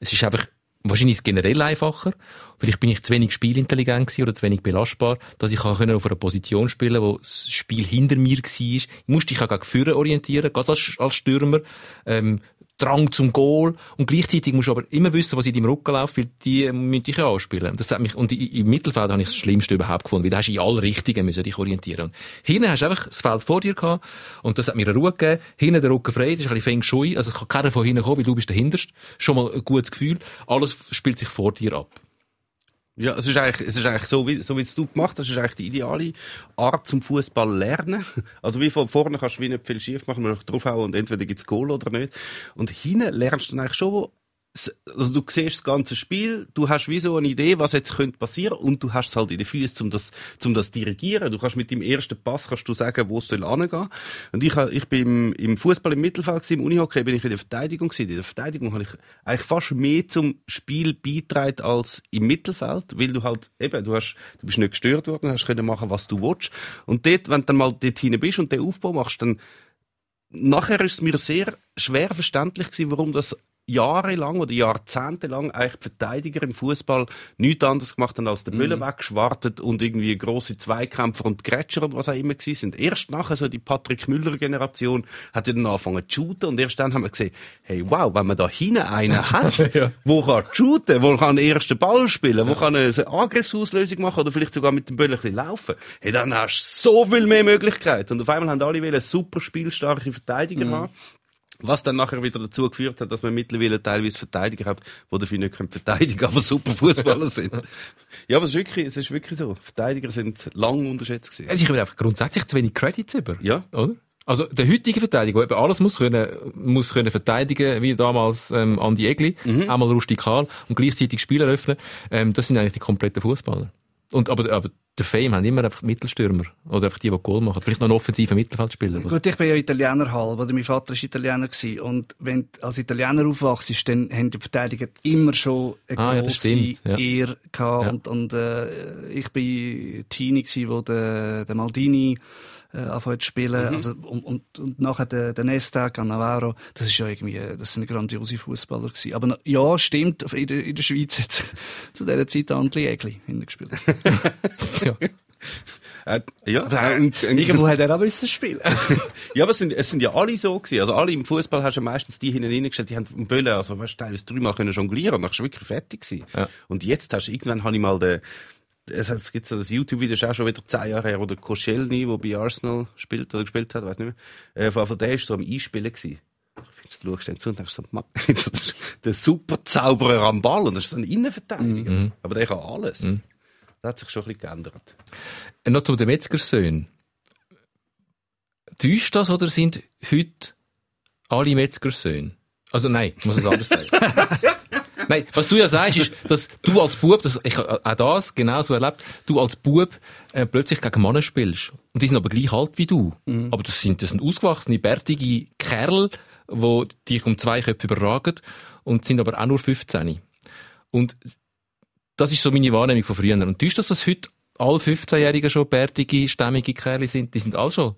es ist einfach wahrscheinlich ist es generell einfacher. Vielleicht bin ich zu wenig spielintelligent gewesen oder zu wenig belastbar, dass ich auf einer Position spielen, wo das Spiel hinter mir war. Ich musste dich auch gegen Führer orientieren, gerade als, als Stürmer. Ähm, Drang zum Goal und gleichzeitig musst du aber immer wissen, was in deinem Rücken läuft, weil die müssen dich ja anspielen. Das hat mich, und im Mittelfeld habe ich das Schlimmste überhaupt gefunden, weil da hast du in alle Richtungen müssen dich orientieren. Und hinten hast du einfach das Feld vor dir gehabt und das hat mir eine Ruhe gegeben. Hinten der Rücken frei, das ist ein bisschen Feng Shui, also kann keiner von hinten kommen, weil du bist der. Schon mal ein gutes Gefühl. Alles spielt sich vor dir ab. Ja, es ist eigentlich, es ist eigentlich so, wie, so wie es du gemacht hast, ist eigentlich die ideale Art zum Fußball lernen. *laughs* Also wie von vorne kannst du wie nicht viel schief machen, nur noch draufhauen und entweder gibt's Goal oder nicht. Und hinten lernst du dann eigentlich schon, also du siehst das ganze Spiel, du hast wie so eine Idee, was jetzt könnte passieren und du hast es halt in den Füßen, um das, um das dirigieren. Du kannst mit dem ersten Pass kannst du sagen, wo es soll angehen. Und ich, ich bin im, im Fußball im Mittelfeld gewesen, im Unihockey bin ich in der Verteidigung gewesen. In der Verteidigung habe ich eigentlich fast mehr zum Spiel beitragen als im Mittelfeld, weil du halt eben, du hast, du bist nicht gestört worden, hast können machen, was du willst. Und dort, wenn du dann mal dort hinten bist und den Aufbau machst, dann nachher ist es mir sehr schwer verständlich gewesen, warum das jahrelang oder jahrzehntelang eigentlich die Verteidiger im Fußball nichts anderes gemacht haben als den Müller weggeschwartet und irgendwie große Zweikämpfer und Grätscher und was auch immer gewesen sind. Erst nachher so die Patrick Müller Generation hat ja dann angefangen zu shooten und erst dann haben wir gesehen, hey wow, wenn man da hinten einen *laughs* hat, Ja. wo kann shooten, wo kann den ersten Ball spielen, wo kann eine Angriffsauslösung machen oder vielleicht sogar mit dem Böller ein bisschen laufen, hey, dann hast du so viel mehr Möglichkeiten. Und auf einmal haben alle wollen super spielstarke Verteidiger haben. Was dann nachher wieder dazu geführt hat, dass man mittlerweile teilweise Verteidiger hat, die dafür nicht können verteidigen aber super Fußballer *laughs* sind. ja, aber es ist wirklich, es ist wirklich so. Verteidiger sind lang unterschätzt gewesen. Also ich will einfach grundsätzlich zu wenig Credits über. Ja. Oder? Also der heutige Verteidiger, der eben alles muss können, muss können verteidigen, wie damals ähm, Andi Egli, einmal rustikal und gleichzeitig Spiel eröffnen, ähm, das sind eigentlich die kompletten Fußballer. Und aber, aber der Fame haben immer einfach die Mittelstürmer oder einfach die, die Goal machen. Vielleicht noch einen offensiven Mittelfeldspieler. Gut, ich bin ja Italiener halb, oder mein Vater war Italiener gewesen. Und wenn du als Italiener aufwachst, dann haben die Verteidiger immer schon eine Ah, grosse ja. Ehre gehabt. Ja. Und, und äh, ich bin Teenie gewesen, wo der, der Maldini äh, anfangen zu spielen. Mhm. Also, und, und, und nachher der, der Nesta, Cannavaro. Das ist ja irgendwie, äh, das sind grandiose Fußballer gewesen. Aber ja, stimmt, in der, in der Schweiz hat *laughs* zu dieser Zeit Andli Egli hingespielt. *laughs* ja. Äh, ja, ein, ein, Irgendwo hat er auch müssen spielen. *laughs* ja, aber es sind, es sind ja alle so gewesen. Also alle im Fußball hast du ja meistens die hinten reingestellt, die haben im Böllen, also weißt du, teilweise dreimal können jonglieren und dann bist du wirklich fertig gewesen. Ja. Und jetzt hast du, irgendwann habe ich mal den, es, gibt so das YouTube-Video, das ist auch schon wieder zehn Jahre her, wo der Koscielny, der bei Arsenal spielt oder gespielt hat, weiß nicht mehr, äh, von der ist so am Einspielen gewesen. Ich finde, du schaust dann zu und denkst so, Mann, *laughs* das ist der super Zauberer am Ball und das ist so ein Innenverteidiger. Aber der kann alles. Das hat sich schon ein bisschen geändert. Äh, Noch zu den Metzgersöhnen. Täuscht das oder sind heute alle Metzgersöhne? Also nein, ich muss es anders sagen. *laughs* Nein, was du ja sagst, ist, dass du als Bub, das, ich auch das genauso erlebt, du als Bub äh, plötzlich gegen Männer spielst. Und die sind aber gleich alt wie du. Aber das sind, das sind ausgewachsene, bärtige Kerl, die dich um zwei Köpfe überragen und sind aber auch nur 15. Und das ist so meine Wahrnehmung von früher. Und täuscht das, dass heute alle 15-Jährigen schon bärtige, stämmige Kerle sind? Die sind alle schon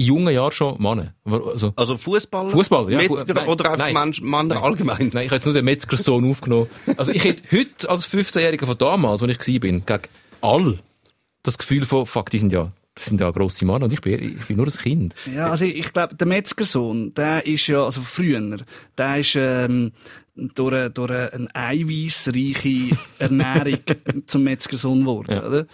jungen Jahren schon Männer. Also, Also Fußballer? Fußball, ja. Metzger Nein, oder einfach nein. Mensch, Männer Nein. allgemein? Nein, ich habe jetzt nur den Metzgersohn aufgenommen. Also ich hätte heute als 15-Jähriger von damals, als ich war, bin, gegen all das Gefühl von, fuck, die sind ja, das sind ja grosse Männer und ich bin, ich bin nur ein Kind. Ja, also ich glaube, der Metzgersohn, der ist ja, also früher, der ist ähm, durch, eine- durch eine eiweißreiche *laughs* Ernährung zum Metzgersohn geworden, Ja. oder?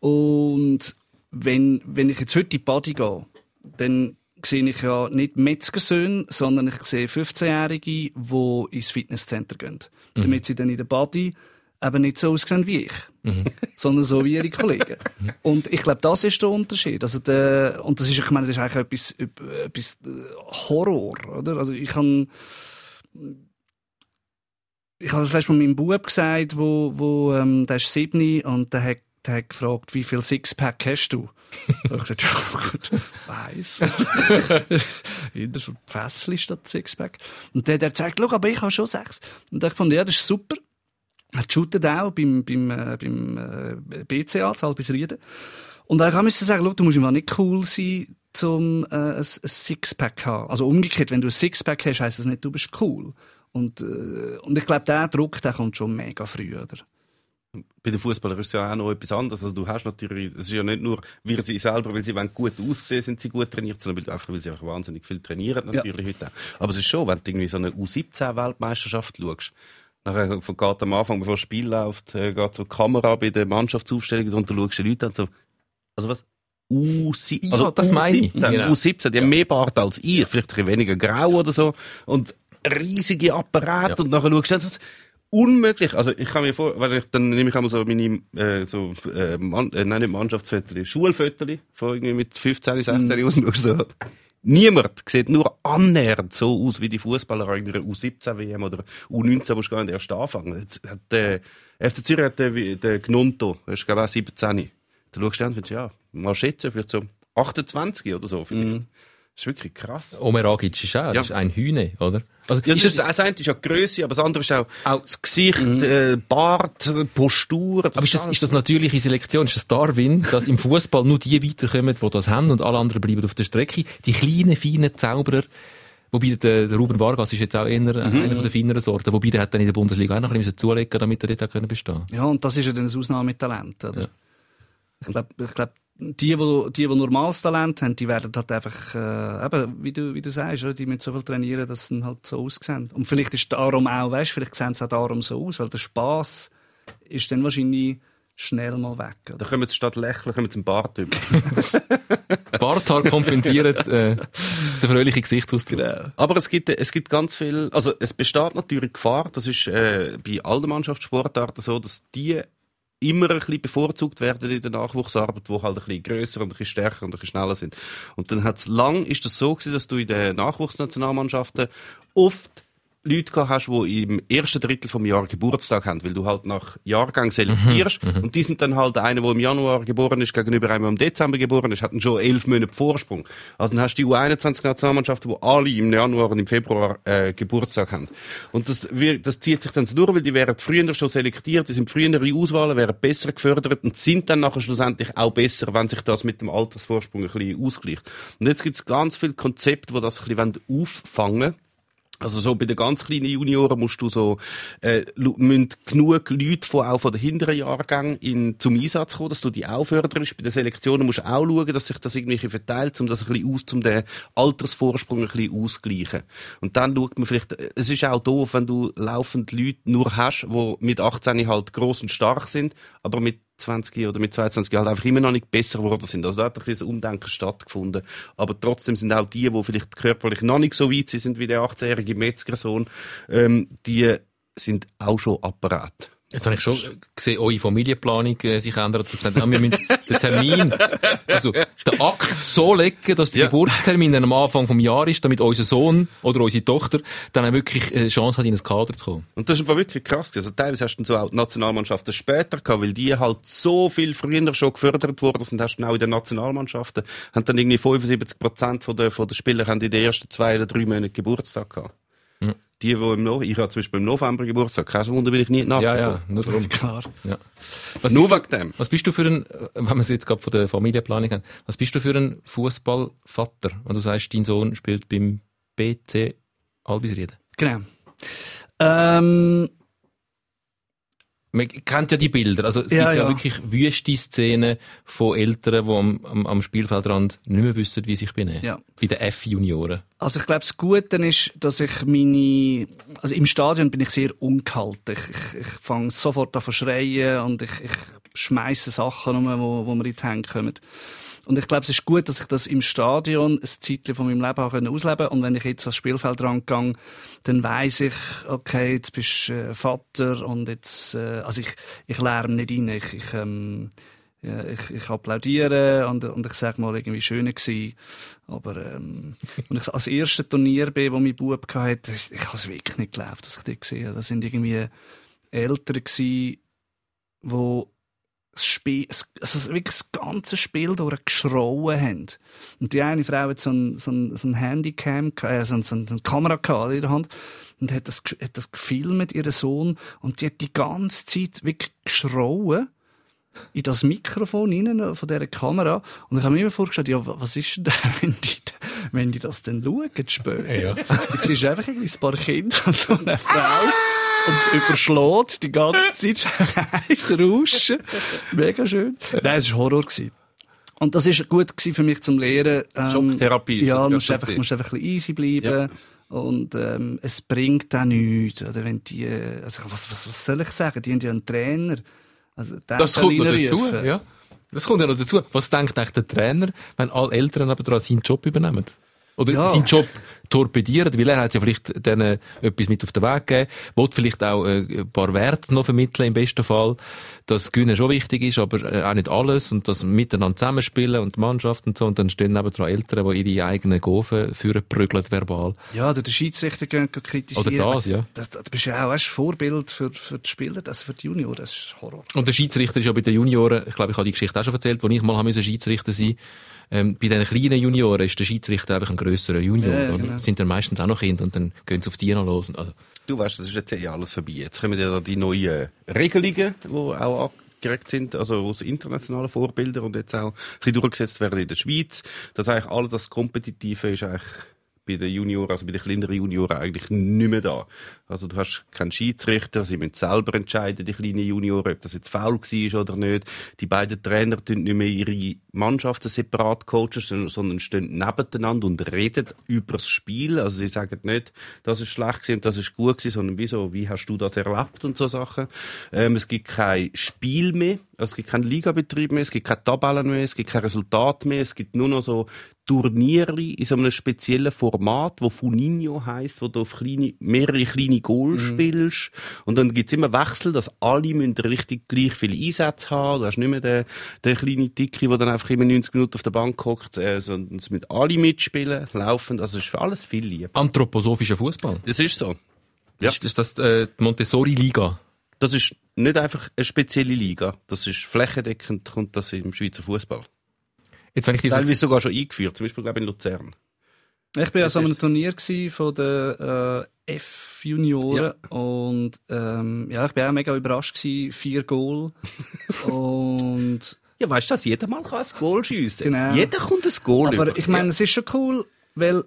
Und wenn, wenn ich jetzt heute in die Body gehe, dann sehe ich ja nicht Metzgersöhne, sondern ich sehe 15-Jährige, die ins Fitnesscenter gehen. Damit sie dann in der Body eben nicht so aussehen wie ich, *laughs* sondern so wie ihre Kollegen. Und ich glaube, das ist der Unterschied. Also der, und das ist, ich meine, das ist eigentlich etwas, etwas äh, Horror, oder? Also ich kann, ich habe das letzte Mal meinem Bub gesagt, wo, wo ähm, der ist sieben und der hat, der hat gefragt, wie viel Sixpack hast du? da habe ich gesagt, ja gut, weiss. *laughs* Eher so ein Fässchen statt Sixpack. Und der, der sagt, schau, aber ich habe schon sechs. Und ich fand, ja, das ist super. Er shootet auch beim, beim, äh, beim äh, BCA, bis Rieden. Und ich musste sagen, schau, du musst immer nicht cool sein, zum äh, ein, ein Sixpack haben. Also umgekehrt, wenn du ein Sixpack hast, heisst das nicht, du bist cool. Und, äh, und ich glaube, der Druck, der kommt schon mega früh, oder? Bei den Fußballern ist es ja auch noch etwas anderes. Also du hast natürlich, es ist ja nicht nur, wir sie selber, weil sie gut aussehen, sind sie gut trainiert, sondern weil, einfach, weil sie einfach wahnsinnig viel trainieren natürlich ja. heute auch. Aber es ist schon, wenn du irgendwie so eine U17-Weltmeisterschaft schaust, Nachher geht am Anfang, bevor das Spiel läuft, äh, geht so die Kamera bei der Mannschaftsaufstellung und du schaust die Leute an so, also was? U17. Also, das meine ich. Genau. U17, die haben mehr Bart als ihr, vielleicht ein weniger grau oder so. Und riesige Apparate ja. und nachher schaust du unmöglich. Also ich kann mir vor, weil ich, dann nehme ich einmal so meine, äh, so, äh, Mann, äh, nein, nicht Mannschaftsfotos, Schulfotos von irgendwie mit 15, 16 mm. aus und so. Niemand sieht nur annähernd so aus wie die Fußballer in einer U17-WM oder U19, wo gar nicht erst anfangen. Der FC Zürich hat den, den Gnonto, der ist glaube ich auch 17. Da schaust du an und findest, ja, mal schätzen, vielleicht so 28 oder so vielleicht. Mm. Das ist wirklich krass. Omer Agic ist auch, ja. das ist ein Hühne, oder? Also, ja, ist das, das eine ist ja die Grösse, aber das andere ist auch, auch das Gesicht, mhm. äh, Bart, Postur. Das aber ist das, ist das natürliche Selektion? Ist das Darwin, dass im Fußball nur die weiterkommen, die das haben und alle anderen bleiben auf der Strecke? Die kleinen, feinen Zauberer, Wobei der, der Ruben Vargas ist jetzt auch eher mhm. einer von der feineren Sorten. Wobei der hat dann in der Bundesliga auch noch ein bisschen zulegen damit er dort auch bestehen können. Ja, und das ist ja dann ein Ausnahmetalent, oder? Ja. Ich glaube, ich glaub, die, die, die, normales Talent haben, die werden halt einfach, äh, eben, wie du, wie du sagst, die müssen so viel trainieren, dass sie halt so aussehen. Und vielleicht ist darum auch, weißt, vielleicht sehen sie auch darum so aus, weil der Spass ist dann wahrscheinlich schnell mal weg. Oder? Da kommen sie statt Lächeln kommen zum Bart über. *laughs* *laughs* Barthaar kompensiert äh, den fröhlichen Gesichtsausdruck. Genau. Aber es gibt, es gibt ganz viel, also es besteht natürlich Gefahr, das ist äh, bei allen Mannschaftssportarten so, dass die immer ein bisschen bevorzugt werden in der Nachwuchsarbeit, wo halt ein bisschen grösser und ein bisschen stärker und ein bisschen schneller sind. Und dann hat's lang, ist das so gewesen, dass du in den Nachwuchsnationalmannschaften oft Leute gehabt hast, die im ersten Drittel vom Jahr Geburtstag haben, weil du halt nach Jahrgang selektierst. Mhm, mhm, und die sind dann halt einer, der im Januar geboren ist, gegenüber einem, der im Dezember geboren ist, hatten schon elf Monate Vorsprung. Also dann hast du die U21-Nationalmannschaften, die alle im Januar und im Februar äh, Geburtstag haben. Und das, das zieht sich dann so durch, weil die werden früher schon selektiert, die sind früher in Auswahlen, werden besser gefördert und sind dann nachher schlussendlich auch besser, wenn sich das mit dem Altersvorsprung ein bisschen ausgleicht. Und jetzt gibt es ganz viele Konzepte, die das ein bisschen auffangen wollen also so bei den ganz kleinen Junioren musst du so äh, müssen genug Leute von auch von den hinteren Jahrgängen in, zum Einsatz kommen, dass du die auch förderst. Bei den Selektionen musst du auch schauen, dass sich das irgendwie verteilt, um das ein bisschen aus, zum den Altersvorsprung ein bisschen ausgleichen. Und dann schaut man vielleicht, es ist auch doof, wenn du laufend Leute nur hast, die mit 18 halt groß und stark sind, aber mit 20 oder mit 22 halt einfach immer noch nicht besser geworden sind. Also da hat ein bisschen Umdenken stattgefunden. Aber trotzdem sind auch die, die vielleicht körperlich noch nicht so weit sind wie der 18-jährige Metzgersohn, ähm, die sind auch schon Apparat. Jetzt habe ich schon gesehen, eure Familienplanung äh, sich ändert. Gesagt, wir müssen den Termin, also den Akt so legen, dass der ja. Geburtstermin am Anfang vom Jahr ist, damit unser Sohn oder unsere Tochter dann auch wirklich eine Chance hat, in ein Kader zu kommen. Und das ist einfach wirklich krass. Also teilweise hast du so auch die Nationalmannschaften später gehabt, weil die halt so viel früher schon gefördert wurden und hast dann auch in den Nationalmannschaften, haben dann irgendwie 75 Prozent von der, von der Spieler haben in den ersten zwei oder drei Monaten Geburtstag gehabt. Die, die im November, ich habe zum Beispiel im November Geburtstag, kein Wunder, bin ich nie nachts Ja, ja, nur darum. *laughs* Klar. Ja. Was nur wegen dem. Was bist du für ein, wenn wir es jetzt gerade von der Familienplanung haben, was bist du für ein Fußballvater, wenn du sagst, dein Sohn spielt beim BC Albisrieden? Genau. Ähm, man kennt ja die Bilder. Also es ja, gibt ja, ja, wirklich wüste Szenen von Eltern, die am, am, am Spielfeldrand nicht mehr wissen, wie sie sich benehmen. Ja. Bei den F-Junioren. Also ich glaube, das Gute ist, dass ich meine... Also im Stadion bin ich sehr ungehalten. Ich, ich, ich fange sofort an zu schreien und ich, ich schmeiße Sachen um, wo, wo mir in die Hände kommen. Und ich glaube, es ist gut, dass ich das im Stadion ein Zeitchen von meinem Leben ausleben konnte. Und wenn ich jetzt ans Spielfeld rangehe, dann weiss ich, okay, jetzt bist du äh, Vater und jetzt, äh, also ich, ich lerne nicht rein. Ich, ich, ähm, ja, ich, ich applaudiere und, und ich sage mal, irgendwie schöner gewesen. Aber, ähm, *laughs* und ich als erste Turnier bin, wo mein Bub hatte, ich habe es wirklich nicht geglaubt, dass ich die gesehen habe. Das sind irgendwie Eltern gewesen, die das Spiel, also wirklich das ganze Spiel durchgeschrauen haben. Und die eine Frau hat so ein, so ein, so ein Handycam, äh, so, ein, so eine Kamera in der Hand und hat das, hat das gefilmt, ihren Sohn, und die hat die ganze Zeit wirklich geschrauen in das Mikrofon rein, von dieser Kamera. Und ich habe mir immer vorgestellt, ja, was ist denn *laughs* wenn die, wenn die das dann schauen, später? Ja. *laughs* Du siehst einfach irgendwie ein paar Kinder und so eine Frau. Und es überschlägt die ganze Zeit. heiß Rauschen. Mega schön. Nein, es war Horror. Gewesen. Und das war gut gewesen für mich zum Lehren. Ähm, Schocktherapie Ja, du musst einfach, musst einfach ein bisschen easy bleiben. Und ähm, es bringt auch nichts. Oder wenn die, äh, also was, was, was soll ich sagen? Die haben ja einen Trainer. Also, Das kommt noch dazu, ja. Das kommt ja noch dazu. Was denkt eigentlich der Trainer, wenn alle Eltern aber seinen Job übernehmen? Oder Ja. seinen Job torpedieren, weil er hat ja vielleicht denen etwas mit auf den Weg gegeben, will vielleicht auch äh, ein paar Werte noch vermitteln im besten Fall, dass Gewinnen schon wichtig ist, aber äh, auch nicht alles und das miteinander zusammenspielen und die Mannschaft und so und dann stehen nebendran Eltern, die ihre eigenen Gofen führen, prügeln verbal. Ja, oder der Schiedsrichter gehen gehen kritisieren. Oder das, ja. Das, das, du bist ja auch weißt, Vorbild für, für die Spieler, also für die Junioren. Das ist Horror. Und der Schiedsrichter ist ja bei den Junioren, ich glaube, ich habe die Geschichte auch schon erzählt, wo ich mal Schiedsrichter sein ähm, bei den kleinen Junioren ist der Schiedsrichter einfach ein grösserer Junior. Ja, genau. Sind dann meistens auch noch Kinder und dann gehen sie auf die noch los. Und, also, Du weißt, das ist jetzt eh alles vorbei. Jetzt kommen ja da die neuen Regelungen, die auch angeregt sind, also aus internationalen Vorbildern und jetzt auch ein bisschen durchgesetzt werden in der Schweiz. Das eigentlich alles das Kompetitive ist eigentlich bei den Junioren, also bei den kleineren Junioren eigentlich nicht mehr da. Also du hast keinen Schiedsrichter, sie müssen selber entscheiden, die kleinen Junioren, ob das jetzt faul war oder nicht. Die beiden Trainer tun nicht mehr ihre Mannschaften separat coachen, sondern- stehen nebeneinander und reden über das Spiel. Also sie sagen nicht, das ist schlecht und das ist gut gewesen, sondern wieso, wie hast du das erlebt und so Sachen. Ähm, es gibt kein Spiel mehr, es gibt keinen Ligabetrieb mehr, es gibt keine Tabellen mehr, es gibt kein Resultat mehr, es gibt nur noch so Turniere in so einem speziellen Format, wo Funinho heisst, wo du auf kleine, mehrere kleine Goals spielst. Und dann gibt's immer Wechsel, dass alle müssen richtig gleich viele Einsätze haben. Du hast nicht mehr den, den kleinen Dicky, der dann einfach immer 90 Minuten auf der Bank hockt, äh, sondern es müssen alle mitspielen, laufend. Also es ist für alles viel lieb. anthroposophischer Fußball. Es ist so. Das ist, ist das äh, die Montessori-Liga. Das ist nicht einfach eine spezielle Liga. Das ist flächendeckend, kommt das im Schweizer Fußball. Jetzt, wenn ich dir Teilweise so, sogar schon eingeführt, zum Beispiel, glaube ich, in Luzern. Ich bin ja Das so einem Turnier von den äh, F-Junioren und ähm, ja, ich bin auch mega überrascht gewesen. Vier Goal *laughs* und Ja, weißt du, dass jeder mal kann ein Goal schiessen Genau. Jeder kommt ein Goal aber über. ich meine, es ist schon cool, weil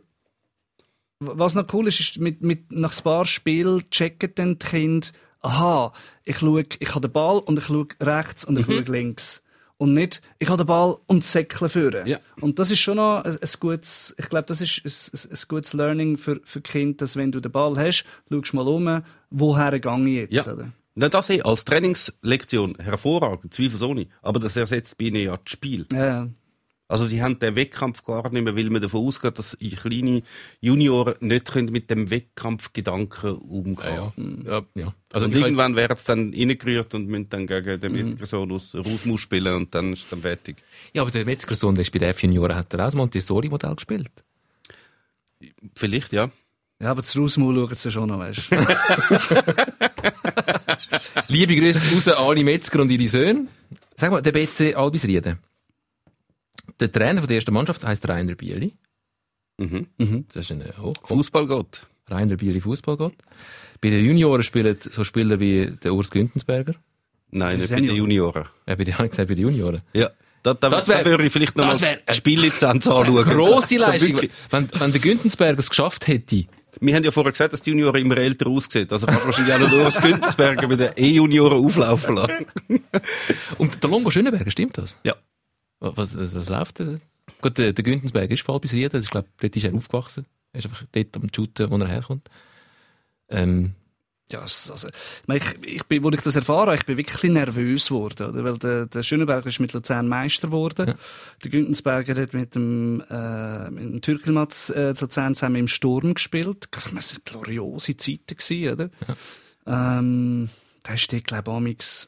was noch cool ist, ist mit, mit nach ein paar Spielen checken dann die Kinder, aha, ich schaue, ich habe den Ball und ich schaue rechts und ich Mhm. schaue links. Und nicht, ich habe den Ball und säckle führen. Ja. Und das ist schon noch ein, ein gutes, ich glaube, das ist ein, ein, ein gutes Learning für, für Kinder, dass wenn du den Ball hast, schaust mal um, woher gehe ich jetzt, Ja. oder? Na, das eh als Trainingslektion hervorragend, zweifelsohne. Aber das ersetzt bei ihnen ja das Spiel. Ja. Also sie haben den Wettkampf gar nicht mehr, weil man davon ausgeht, dass die kleine Junioren nicht können mit dem Wettkampfgedanken umgehen ja, ja, ja. Also und irgendwann werden sie dann reingerührt und müssen dann gegen den Metzgersohn aus Rausmus spielen und dann ist dann fertig. ja, aber der Metzgersohn, der ist bei den F-Junioren, hat er auch das Montessori-Modell gespielt. Vielleicht, ja. ja aber das Rausmaul schauen sie schon noch, weißt du. *laughs* Liebe Grüße raus an alle Metzger und ihre Söhne. Sag mal, der BC Albisrieden. Der Trainer von der ersten Mannschaft heisst Rainer Bieli. Mhm. Das ist ein äh, Hoch Fußballgott. Rainer Bieli Fußballgott. Bei den Junioren spielen so Spieler wie der Urs Güntensberger. Nein, nicht bei den Junioren. Ja, bei den habe ich gesagt, bei den Junioren. Ja. Da, da, Das da wär- würde ich vielleicht noch das mal die Spiellizenz anschauen. Grosse *laughs* Da Leistung. Wenn, wenn der Güntensberger es geschafft hätte, Wir haben ja vorher gesagt, dass die Junioren immer älter aussehen. Also kannst du wahrscheinlich auch noch Urs Güntensberger bei den E-Junioren auflaufen lassen. und der Longo Schönenberger, stimmt das? Ja. Was, was, was läuft da? Gut, der, der Güntensberger ist voll bis Rieden. Ich glaube, dort ist er aufgewachsen. Er ist einfach dort am Shooten, wo er herkommt. Ähm, Ja, also, ich, meine, ich, ich bin, wo ich das erfahren habe, ich bin wirklich nervös geworden, oder? Weil der, der Schönenberger ist mit Luzern Meister geworden. Ja. Der Güntensberger hat mit dem, äh, mit dem Türkelmatz, äh, Luzern zusammen im Sturm gespielt. Das waren gloriose Zeiten gewesen, oder? Ähm, da steht, glaube ich,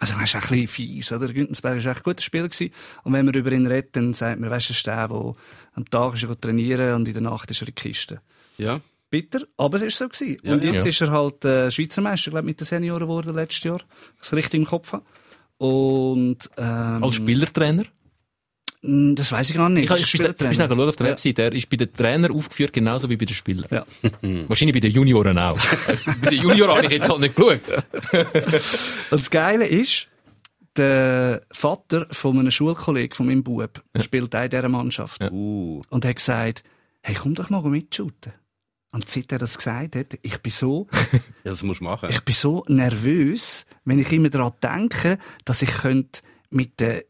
Also, er ist ein bisschen fies, oder? Güntensberg ist echt ein guter Spieler gewesen. Und wenn man über ihn redet, dann sagt man, weißt du, der, der am Tag ist er trainieren und in der Nacht ist er in der Kiste. Ja. Bitter, aber es ist so gewesen. Ja, und jetzt Ja. ist er halt äh, Schweizer Meister, glaube mit den Senioren geworden letztes Jahr. Das richtig im Kopf habe. Und, ähm, Als Spielertrainer? Mh, Das weiß ich gar nicht. Ich, ich, Das ist ich, ich bin schnell geschaut auf der Ja. Website. Er ist bei den Trainern aufgeführt, genauso wie bei den Spielern. Ja. *laughs* Wahrscheinlich bei den Junioren auch. *laughs* bei den Junioren habe ich jetzt halt nicht geschaut. *laughs* Und das Geile ist, der Vater von einem Schulkollegen von meinem Bub spielt auch in dieser Mannschaft. Uh. Und hat gesagt, hey, komm doch mal mitshooten. Und seit er das gesagt hat, ich bin so, Ja, das musst du machen. ich bin so nervös, wenn ich immer daran denke, dass ich könnte mit den,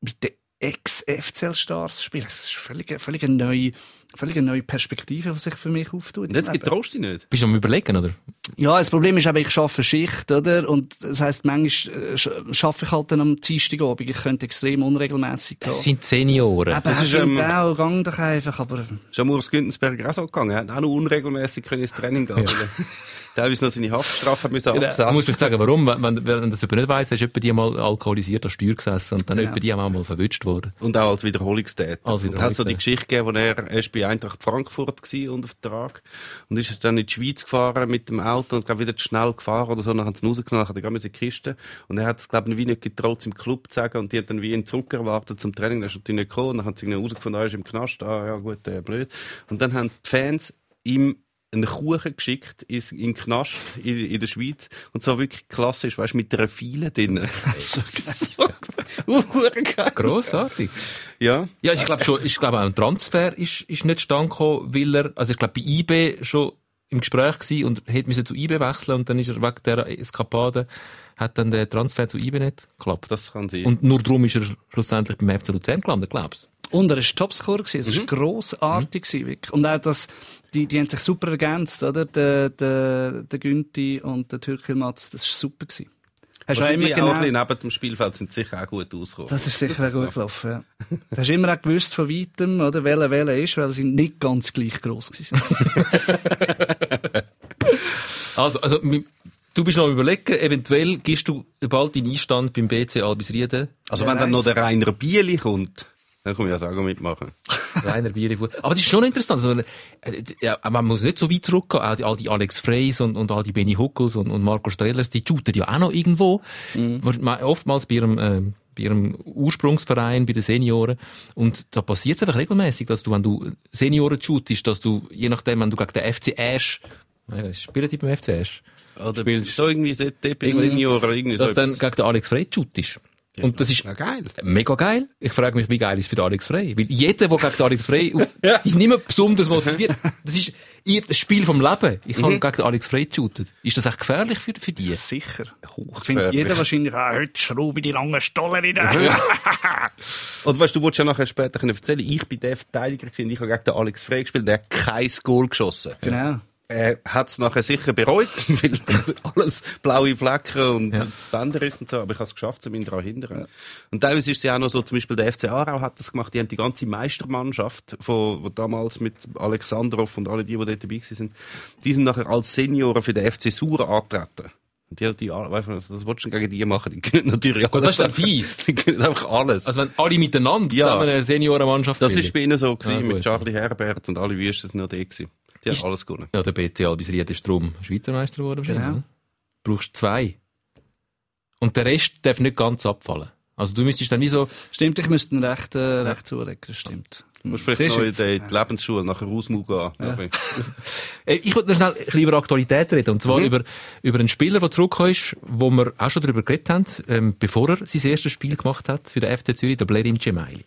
mit den Ex-FCL-Stars spielen. Das ist völlig, völlig eine neue, völlig eine neue Perspektive, die sich für mich auftut. Jetzt getraust du dich nicht. Bist du am überlegen, oder? Ja, das Problem ist eben, ich arbeite Schicht, oder? Und das heisst, manchmal äh, arbeite ich halt dann am Dienstagabend. Ich könnte extrem unregelmäßig gehen. Das sind Senioren. Eben, Das ist, ähm, auch, gang doch einfach, aber Ist am Urs Güntensberger auch so gegangen. Er hat auch noch unregelmäßig können ins Training gehen. er *laughs* Teilweise noch seine Haftstrafe hat müssen Genau. Man absetzen. muss vielleicht sagen, warum. Wenn, wenn, wenn das jemand nicht weiss, ist jemand die mal alkoholisiert an Steuer gesessen und dann Ja. jemand die auch mal verwünscht worden. Und auch als Wiederholungstäter. Als Und hat so die Wiederholungstäter. Geschichte gegeben, wo er erst bei Eintracht Frankfurt war unter Vertrag. Und ist dann in die Schweiz gefahren mit dem Auto und glaub wieder zu schnell gefahren oder so. Dann haben sie ihn rausgenommen, dann hat er in die Kiste. Und er hat es, glaube ich, wie nicht getraut, im Club zu sagen. Und die hat dann wie ihn zurückerwartet zum Training. Dann ist er natürlich nicht gekommen. Und dann haben sie irgendwie herausgefunden, er ist im Knast. Ah, ja, gut, äh, blöd. Und dann haben die Fans ihm einen Kuchen geschickt ins- in den Knast in, in der Schweiz. Und zwar wirklich klassisch, weißt du, mit einer Fiele drin. *laughs* so, geil. Grossartig. Ja. Ja, ich glaube schon, ich glaube auch ein Transfer ist, ist nicht zustande gekommen, weil er, also ich glaube bei IB schon im Gespräch gsi und hätte müssen zu IB wechseln und dann ist er wegen der Eskapade, hat dann der Transfer zu IB nicht geklappt. Das kann sein. Und nur darum ist er schlussendlich beim FC Luzern gelandet, glaubst Und er war Topscorer. Es war Mhm. grossartig. wirklich. Und auch das, die, die haben sich super ergänzt, oder? Der, der, der Günti und der Türkilmatz, das war super. Gewesen. Hast du auch immer auch ein genau, bisschen neben dem Spielfeld sind sicher auch gut ausgekommen. das ist sicher auch gut *laughs* gelaufen, ja. Du hast immer auch gewusst von weitem, oder, welcher welcher ist, weil sie nicht ganz gleich gross waren. *laughs* Also, also, du bist noch am überlegen, eventuell gibst du bald deinen Einstand beim BC Albisrieden. also Wer wenn dann noch der Rainer Bieli kommt, dann komme ich ja sagen mitmachen. *laughs* Rainer Bierli. Aber das ist schon interessant. Also, äh, ja, man muss nicht so weit zurückgehen. Auch die, all die Alex Freys und, und all die Benny Huckels und, und Marco Strellers, die shooten ja auch noch irgendwo. Wahrscheinlich- Oftmals bei ihrem, äh, bei ihrem Ursprungsverein, bei den Senioren. Und da passiert es einfach regelmäßig, dass du, wenn du Senioren shootest, dass du, je nachdem, wenn du gegen den FC Ash, äh, spielen die beim FC Ash? Oder Spielst- so irgendwie dort, dort bei Irgendwie- Senioren irgendwie Dass so dann gegen den Alex Frey shootest. Und das ist Ja, geil. Mega geil. Ich frage mich, wie geil ist für den Alex Frey? Weil jeder, der gegen den Alex Frey auf, *laughs* die ist nicht mehr besonders motiviert. Das ist ihr das Spiel vom Leben. Ich habe gegen den Alex Frey geshootet. Ist das echt gefährlich für, für die? sicher. Hochgefährlich. Findet jeder wahrscheinlich, ah, heute schraube ich die langen Stollen rein. Oder *laughs* weißt du, du wolltest ja nachher später können erzählen, ich bin der Verteidiger gewesen, ich habe gegen den Alex Frey gespielt, der hat kein Goal geschossen. genau. Er hat es nachher sicher bereut, *laughs* weil alles blaue Flecken und Ja. Bänder ist und so, aber ich habe es geschafft, um ihn daran zu hindern. Und teilweise ist es ja auch noch so, zum Beispiel der FC Aarau hat das gemacht, die haben die ganze Meistermannschaft, von, wo damals mit Alexandrov und alle die, die dort dabei waren, die sind nachher als Senioren für den FC Sur angetreten. Und die, die, weißt du, das wolltest du gegen die machen, die können natürlich Gut, das alles. ist dann fies. *laughs* Die können einfach alles. Also wenn alle miteinander Ja. zusammen eine Seniorenmannschaft Das ist bei ihnen so gewesen, Ah, gut. mit Charlie Herbert und alle Wüsten noch da gewesen. Die Ist- alles gewonnen. Ja, der BC Albisried ist drum Schweizer Meister geworden wahrscheinlich. Genau. ne? Du brauchst zwei. Und der Rest darf nicht ganz abfallen. Also du müsstest dann wie so, Stimmt, ich müsste ihn recht, äh, recht zulegen, das stimmt. Du musst vielleicht Siehst noch in die, die Lebensschule nachher Rausmu gehen. Ja. *laughs* Äh, Ich wollte noch schnell ein bisschen über Aktualität reden. Und Mhm. zwar über, über einen Spieler, der zurückgekommen ist, wo wir auch schon darüber geredet haben, ähm, bevor er sein erstes Spiel gemacht hat für den FC Zürich, der Blerim Cemaili.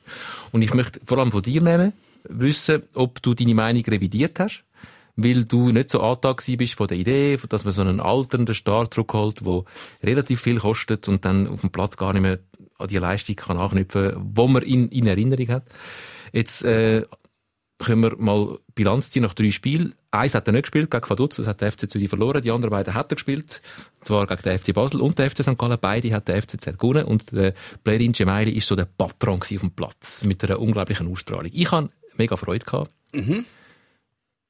Und ich möchte vor allem von dir nehmen, wissen, ob du deine Meinung revidiert hast, weil du nicht so angetan bist von der Idee, dass man so einen alternden Star zurückholt, der relativ viel kostet und dann auf dem Platz gar nicht mehr an die Leistung kann anknüpfen, wo man in, in Erinnerung hat. Jetzt, äh, können wir mal Bilanz ziehen nach drei Spielen. Eins hat er nicht gespielt, gegen Vaduz, das hat der FC Zürich verloren. Die anderen beiden hat er gespielt, zwar gegen den FC Basel und den FC St. Gallen. Beide hat der FCZ gewonnen und der Blerin Cemaili ist so der Patron auf dem Platz, mit einer unglaublichen Ausstrahlung. Ich habe mega Freude gehabt.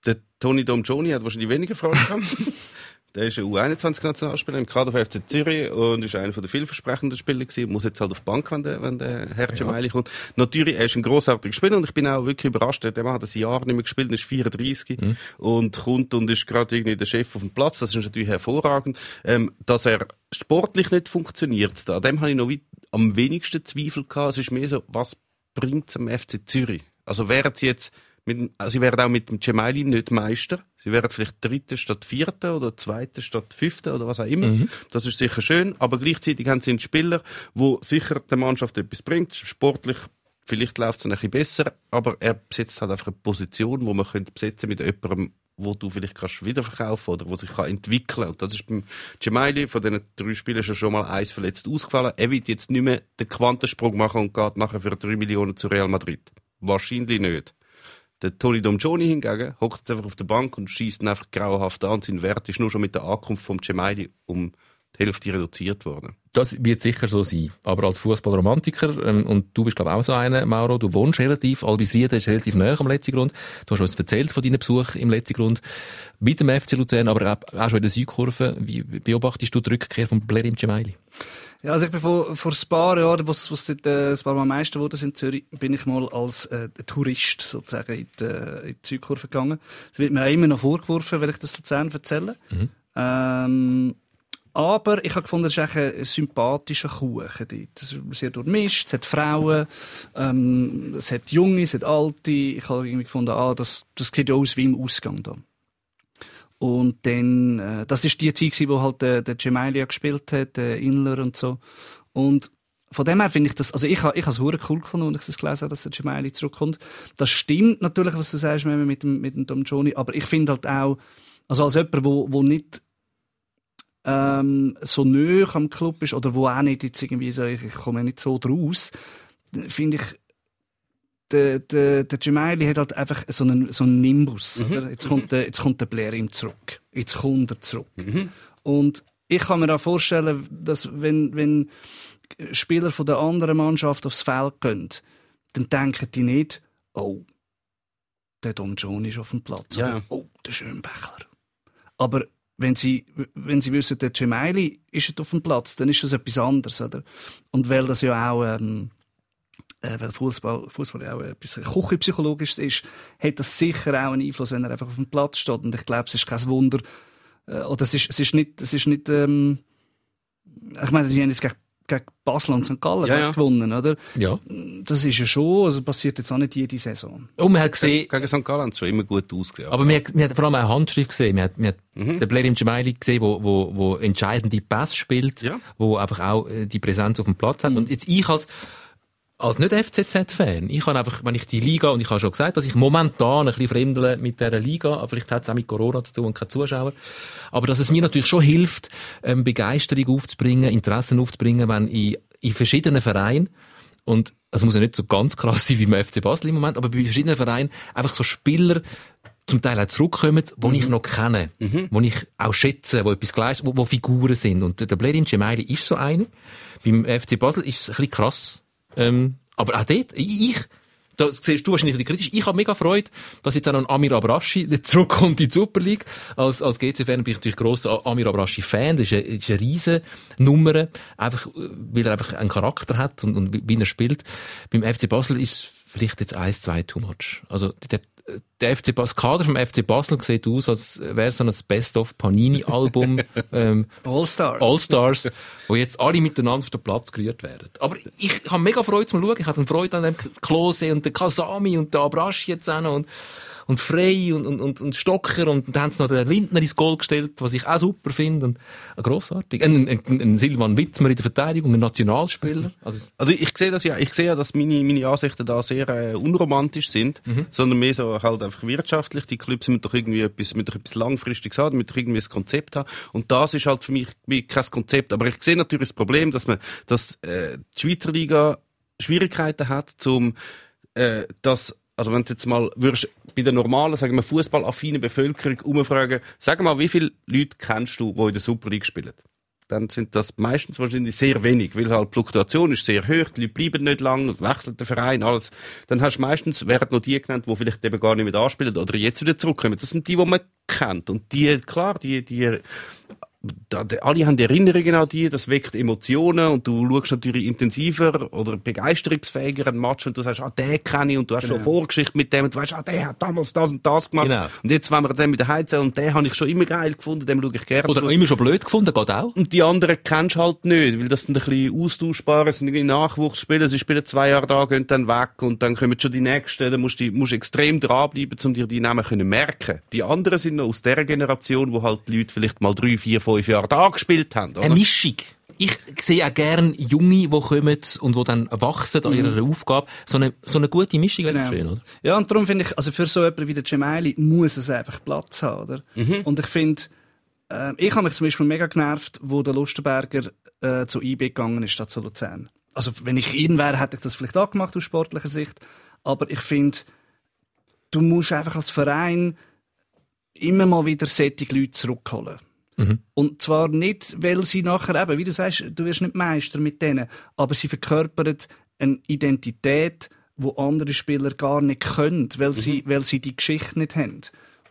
Der Tony Domjoni hat wahrscheinlich weniger Freude gehabt. *laughs* Der ist ein U21-Nationalspieler im Kader von FC Zürich und ist einer der vielversprechenden Spieler gewesen. Muss jetzt halt auf die Bank, wenn der, wenn der Herr Gemeili kommt. Natürlich, er ist ein grossartiger Spieler und ich bin auch wirklich überrascht. Der Mann hat ein Jahr nicht mehr gespielt, ist 34 Mhm. und kommt und ist gerade irgendwie der Chef auf dem Platz. Das ist natürlich hervorragend. Ähm, dass er sportlich nicht funktioniert, da dem habe ich noch am wenigsten Zweifel gehabt. Es ist mehr so, was bringt am FC Zürich? Also wären sie jetzt mit, dem- also sie wären auch mit dem Gemeili nicht Meister. Sie wären vielleicht Dritte statt Vierte oder Zweite statt Fünfte oder was auch immer. Das ist sicher schön, aber gleichzeitig haben sie einen Spieler, wo sicher der Mannschaft etwas bringt. Sportlich vielleicht läuft es ein bisschen besser, aber er besetzt halt einfach eine Position, wo man könnte besetzen mit jemandem, wo du vielleicht kannst wiederverkaufen oder wo sich kann entwickeln. Und das ist beim Gemeili von diesen drei Spielen schon schon mal eins verletzt ausgefallen. Er wird jetzt nicht mehr den Quantensprung machen und geht nachher für drei Millionen zu Real Madrid. Wahrscheinlich nicht. Der Tony Domgioni hingegen hockt einfach auf der Bank und schießt einfach grauenhaft an. Sein Wert ist nur schon mit der Ankunft vom Gemeili um die Hälfte reduziert worden. Das wird sicher so sein. Aber als Fußballromantiker, ähm, und du bist, glaube ich, auch so einer, Mauro, du wohnst relativ, Albisrieden ist relativ näher am letzten Grund. Du hast uns erzählt von deinem Besuch im letzten Grund mit dem FC Luzern, aber auch, schon in der Südkurve. Wie beobachtest du die Rückkehr von Blerim Cemaili? Ja, also ich bin vor, vor ein paar Jahren, wo es dort äh, ein paar Mal Meister wurde in Zürich, bin ich mal als äh, Tourist sozusagen in die, äh, in die Südkurve gegangen. Es wird mir auch immer noch vorgeworfen, wenn ich das Luzern erzähle. Ähm, aber ich habe gefunden, es ist ein sympathischer Kuchen dort. Es ist sehr durchmischt, es hat Frauen, ähm, es hat Junge, es hat Alte. Ich habe irgendwie gefunden, ah, das, das sieht aus wie im Ausgang da. Und dann, äh, das ist die Zeit, wo halt der, der Gemelia gespielt hat, der Inler und so. Und von dem her finde ich das, also ich ich habe es cool gefunden, als ich das gelesen habe, dass der Gemeili zurückkommt. Das stimmt natürlich, was du sagst, mit dem, mit dem Tom Johnny, aber ich finde halt auch, also als jemand, wo, wo nicht ähm, so nöch am Club ist oder wo auch nicht jetzt irgendwie so, ich, komme nicht so draus, finde ich, der, der, der Gemeili hat halt einfach so einen, so einen Nimbus. Oder? Jetzt, kommt der, jetzt kommt der Blair ihm zurück. Jetzt kommt er zurück. Und ich kann mir auch vorstellen, dass wenn, wenn Spieler von der anderen Mannschaft aufs Feld gehen, dann denken die nicht, oh, der Don John ist auf dem Platz. Ja. Oder, oh, der Schönbächler. Aber wenn sie, wenn sie wissen, der Gemeili ist auf dem Platz, dann ist das etwas anderes. Oder? Und weil das ja auch, ähm, äh, weil Fußball, Fußball ja auch etwas Küchenpsychologisches ist, hat das sicher auch einen Einfluss, wenn er einfach auf dem Platz steht. Und ich glaube, es ist kein Wunder, äh, oder es ist, es ist nicht, es ist nicht, ähm, ich meine, sie haben jetzt gegen, gegen Basel und St. Gallen Ja, ja. gewonnen, oder? Ja. Das ist ja schon, also passiert jetzt auch nicht jede Saison. Und man hat gesehen, Gegen St. Gallen hat es schon immer gut ausgesehen. aber man hat, man hat vor allem auch Handschrift gesehen. Man hat, man hat den Blerim Cemaili gesehen, wo, wo, wo entscheidende Pässe spielt, Ja. wo einfach auch äh, die Präsenz auf dem Platz hat. Und jetzt ich als, als nicht FCZ-Fan, ich kann einfach, wenn ich die Liga, und ich habe schon gesagt, dass ich momentan ein bisschen fremdle mit dieser Liga, aber vielleicht hat es auch mit Corona zu tun und keine Zuschauer, aber dass es mir natürlich schon hilft, ähm, Begeisterung aufzubringen, Interessen aufzubringen, wenn ich in verschiedenen Vereinen und es muss ja nicht so ganz krass sein wie beim FC Basel im Moment, aber bei verschiedenen Vereinen einfach so Spieler zum Teil auch zurückkommen, die ich noch kenne, die ich auch schätze, die etwas gleich, wo, wo Figuren sind. Und der Blerim Cemaili ist so einer. Beim FC Basel ist es ein bisschen krass. Ähm, aber auch dort, ich, das siehst du wahrscheinlich kritisch. Ich habe mega Freude, dass jetzt auch noch ein Amir Abrashi *laughs* zurückkommt in die Super League. Als, als GC-Fan bin ich natürlich grosser Amir Abrashi-Fan. Das ist eine, eine riesen Nummer. Einfach, äh, weil er einfach einen Charakter hat und, und wie er spielt. Beim FC Basel ist vielleicht jetzt eins, zwei too much. Also, der, der FC Bas, das Kader vom FC Basel sieht aus, als wäre so ein Best-of Panini-Album, *laughs* ähm, All-Stars. All-Stars, wo jetzt alle miteinander auf den Platz gerührt werden. Aber ich habe mega Freude zum Schauen. Ich hatte Freude an dem Klose und der Kasami und der Abrasch jetzt auch noch und, und Frey und, und, und, und Stocker und dann haben sie noch den Lindner ins Goal gestellt, was ich auch super finde und äh, grossartig. Ein, ein, ein, Silvan Wittmer in der Verteidigung, ein Nationalspieler. Also, Also ich sehe das ja, ich sehe ja, dass meine, meine Ansichten da sehr äh, unromantisch sind, sondern mehr so halt einfach wirtschaftlich. Die Clubs müssen doch irgendwie etwas, müssen doch etwas langfristiges haben, müssen doch irgendwie ein Konzept haben. Und das ist halt für mich wie kein Konzept. Aber ich sehe natürlich das Problem, dass man, dass äh, die Schweizer Liga Schwierigkeiten hat, zum äh, das also wenn du jetzt mal würdest, bei der normalen, sagen wir, fußballaffinen Bevölkerung umfragen, sag mal, wie viele Leute kennst du, die in der Super League spielen? dann sind das meistens wahrscheinlich sehr wenig, weil halt die Fluktuation ist sehr hoch, die Leute bleiben nicht lang und wechseln den Verein, alles. Dann hast du meistens, werden noch die genannt, die vielleicht eben gar nicht mehr anspielen oder jetzt wieder zurückkommen. Das sind die, die man kennt. Und die, klar, die, die da, die, alle haben Erinnerungen an die, das weckt Emotionen und du schaust natürlich intensiver oder begeisterungsfähiger einen Match, wenn du sagst, ah, den kenne ich und du hast genau. schon Vorgeschichte mit dem und du weißt, ah, der hat damals das und das gemacht. Genau. Und jetzt, wenn wir den mit der Heizen und den habe ich schon immer geil gefunden, dem schaue ich gerne. Oder zu. immer schon blöd gefunden, geht auch. Und die anderen kennst du halt nicht, weil das sind ein bisschen austauschbare, sind irgendwie Nachwuchsspieler, sie spielen zwei Jahre da, gehen dann weg und dann kommen schon die nächsten, dann musst du, musst extrem dranbleiben, um dir die Namen können merken. Die anderen sind noch aus der Generation, wo halt die Leute vielleicht mal drei, vier, fünf Jahre da gespielt haben. Oder? Eine Mischung. Ich sehe auch gerne Junge, die kommen und die dann wachsen an ihrer mhm. Aufgabe. So eine, so eine gute Mischung wäre genau. schön, oder? Ja, und darum finde ich, also für so jemanden wie der Gemelli muss es einfach Platz haben, oder? Mhm. Und ich finde, äh, ich habe mich zum Beispiel mega genervt, wo der Lustenberger äh, zu IB gegangen ist, statt zu Luzern. Also, wenn ich ihn wäre, hätte ich das vielleicht auch gemacht aus sportlicher Sicht. Aber ich finde, du musst einfach als Verein immer mal wieder solche Leute zurückholen. Mhm. Und zwar nicht, weil sie nachher eben, wie du sagst, du wirst nicht Meister mit denen, aber sie verkörpern eine Identität, wo andere Spieler gar nicht können, weil, mhm. sie, weil sie die Geschichte nicht haben.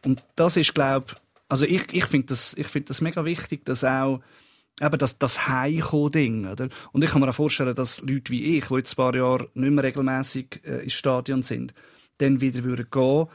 Und das ist, glaube also ich, ich finde das, find das mega wichtig, dass auch eben das, das Heimkommen-Ding, oder? Und ich kann mir auch vorstellen, dass Leute wie ich, die jetzt ein paar Jahre nicht mehr regelmäßig äh, ins Stadion sind, dann wieder würden gehen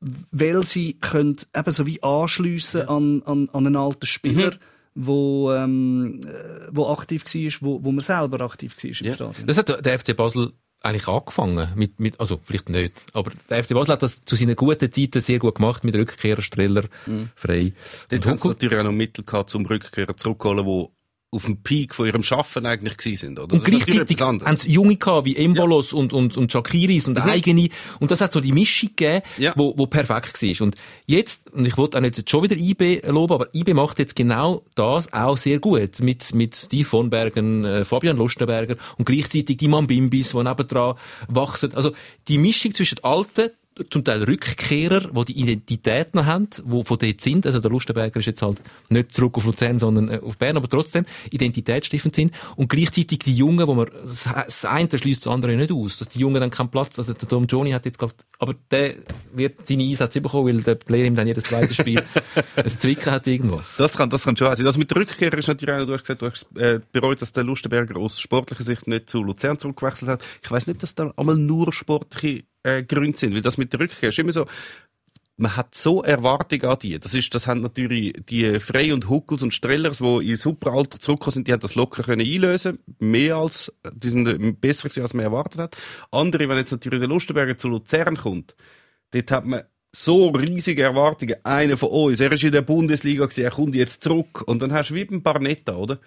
weil sie können eben so wie anschliessen ja. an, an, an einen alten Spieler, mhm. wo, ähm, äh, wo aktiv war, wo, wo man selber aktiv war im ja. Stadion. Das hat der FC Basel eigentlich angefangen mit, mit, also vielleicht nicht, aber der FC Basel hat das zu seinen guten Zeiten sehr gut gemacht mit Rückkehrer, Streller, mhm. frei. Dort hat es natürlich auch noch Mittel gehabt, zum Rückkehrer zurückzuholen, wo auf dem Peak von ihrem Schaffen eigentlich gewesen sind, oder? Und gleichzeitig haben sie Junge gehabt, wie Embolos ja. und, und, und Shakiris und mhm. eigene. Und das hat so die Mischung gegeben, ja. wo, wo perfekt war. Und jetzt, und ich wollte auch nicht schon wieder IB loben, aber IB macht jetzt genau das auch sehr gut. Mit, mit Steve von Bergen, äh, Fabian Lustenberger und gleichzeitig die Mambimbis, die nebendran wachsen. Also, die Mischung zwischen alten, zum Teil Rückkehrer, die die Identität noch haben, die von dort sind. Also der Lustenberger ist jetzt halt nicht zurück auf Luzern, sondern äh, auf Bern, aber trotzdem identitätsstiftend sind. Und gleichzeitig die Jungen, wo man, das eine schließt das andere nicht aus, dass die Jungen dann keinen Platz, also der Tom Johnny hat jetzt gerade, aber der wird seine Einsätze bekommen, weil der Player ihm dann jedes zweite Spiel *laughs* ein Zwicken hat irgendwo. Das kann, das kann schon sein. Das mit der Rückkehrer ist natürlich auch, du hast gesagt, du hast äh, bereut, dass der Lustenberger aus sportlicher Sicht nicht zu Luzern zurückgewechselt hat. Ich weiß nicht, dass da einmal nur sportliche äh, Gründe sind, weil das mit der Rückkehr ist immer so, man hat so Erwartungen an die. Das ist, das haben natürlich die Frey und Huckels und Strellers, die in super Alter zurückgekommen sind, die haben das locker können einlösen. Mehr als, die sind besser gewesen, als man erwartet hat. Andere, wenn jetzt natürlich der Lustenberger zu Luzern kommt, dort hat man so riesige Erwartungen. Einer von uns, er ist in der Bundesliga gewesen, er kommt jetzt zurück. Und dann hast du wie beim Barnetta, oder?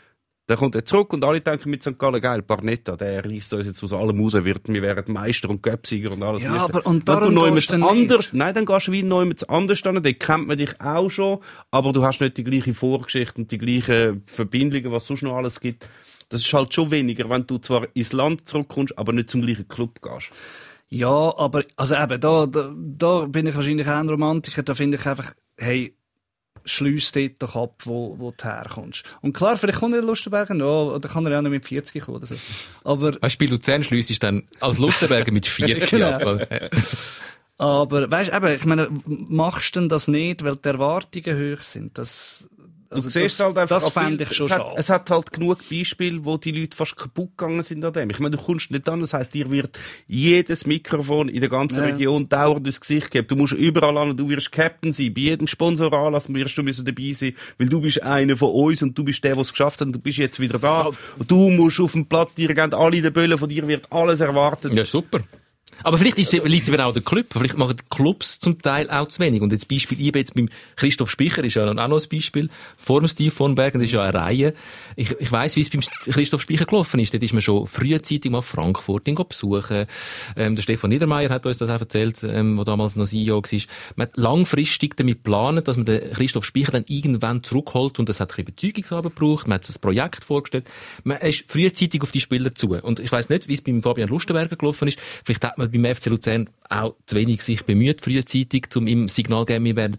Dann kommt er zurück und alle denken mit St. Gallen, geil, Barnetta, der reißt uns jetzt aus allem raus, wird, wir werden Meister und Göpsieger und alles. Ja, aber und darum du gehst anders, Nein, dann gehst du wie neu mit anders an, den kennt man dich auch schon, aber du hast nicht die gleiche Vorgeschichte und die gleichen Verbindungen, was sonst noch alles gibt. Das ist halt schon weniger, wenn du zwar ins Land zurückkommst, aber nicht zum gleichen Club gehst. Ja, aber, also eben, da, da, da bin ich wahrscheinlich auch ein Romantiker, da finde ich einfach, hey, schließ dort doch ab, wo, wo du herkommst. Und klar, vielleicht kommt er in Lustenberger noch, oder kann er auch noch mit 40 kommen oder so. Aber... Weißt du, bei Luzern schliessest dann als Lustenberger mit 40 genau. ab. Aber, weißt du, ich meine, machst du denn das nicht, weil die Erwartungen hoch sind? Das, also du siehst das, halt einfach, das fände ich schon es hat, es hat halt genug Beispiele, wo die Leute fast kaputt gegangen sind an dem. Ich meine, du kommst nicht an, das heisst, dir wird jedes Mikrofon in der ganzen ja. Region dauernd ins Gesicht geben. Du musst überall an, du wirst Captain sein. Bei jedem Sponsoranlass wirst du müssen dabei sein, weil du bist einer von uns und du bist der, der es geschafft hat und du bist jetzt wieder da. Und du musst auf dem Platz, dir alle in den Böllen von dir wird alles erwartet. Ja, super. Aber vielleicht liegt es eben auch der Club. Vielleicht machen die Clubs zum Teil auch zu wenig. Und jetzt Beispiel IB jetzt beim Christoph Spicher ist ja auch noch ein Beispiel. Vor dem Steve von Bergen, das ist ja eine Reihe. Ich, ich weiss, wie es beim Christoph Spicher gelaufen ist. Dort ist man schon frühzeitig mal Frankfurt besuchen. Ähm, der Stefan Niedermeyer hat uns das auch erzählt, ähm, wo damals noch CEO war. Man hat langfristig damit geplant, dass man den Christoph Spicher dann irgendwann zurückholt. Und das hat ein bisschen Bezeugungsarbeit gebraucht. Man hat das Projekt vorgestellt. Man ist frühzeitig auf die Spieler zu. Und ich weiss nicht, wie es beim Fabian Lustenberger gelaufen ist. Vielleicht hat man beim FC Luzern auch zu wenig sich bemüht, frühzeitig, um ihm Signal zu geben, wir werden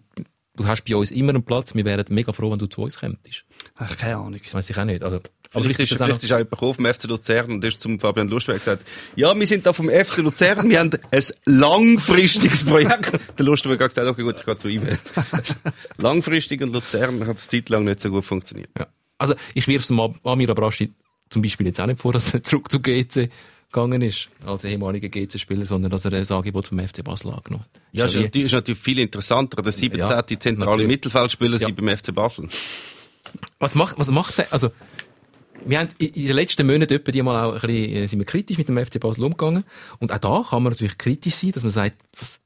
du hast bei uns immer einen Platz. Wir wären mega froh, wenn du zu uns kämpftest. Ach, keine Ahnung. Weiß ich auch nicht. Also, Aber vielleicht ist, das auch vielleicht ist auch jemand gekommen vom FC Luzern und ist zum Fabian Lustweg gesagt, ja, wir sind da vom FC Luzern, wir haben ein langfristiges Projekt. *laughs* Der Lustweg hat gesagt, okay, gut, ich gehe zu ihm. *laughs* Langfristig und Luzern hat es zeitlang nicht so gut funktioniert. Ja. Also, ich wirf es Am- Amir Abraschi zum Beispiel jetzt auch nicht vor, dass er zurück zu GC gegangen ist, als ehemaliger GC-Spieler, sondern dass er ein Angebot vom FC Basel angenommen hat. Ja, Ist ist natürlich, ist natürlich viel interessanter. Der 17. Ja, zentrale. Mittelfeldspieler Ja. sind beim FC Basel. Was macht, was macht der? Also, wir haben in den letzten Monaten etwa die mal auch ein bisschen, äh, sind wir kritisch mit dem FC Basel umgegangen. Und auch da kann man natürlich kritisch sein, dass man sagt, was,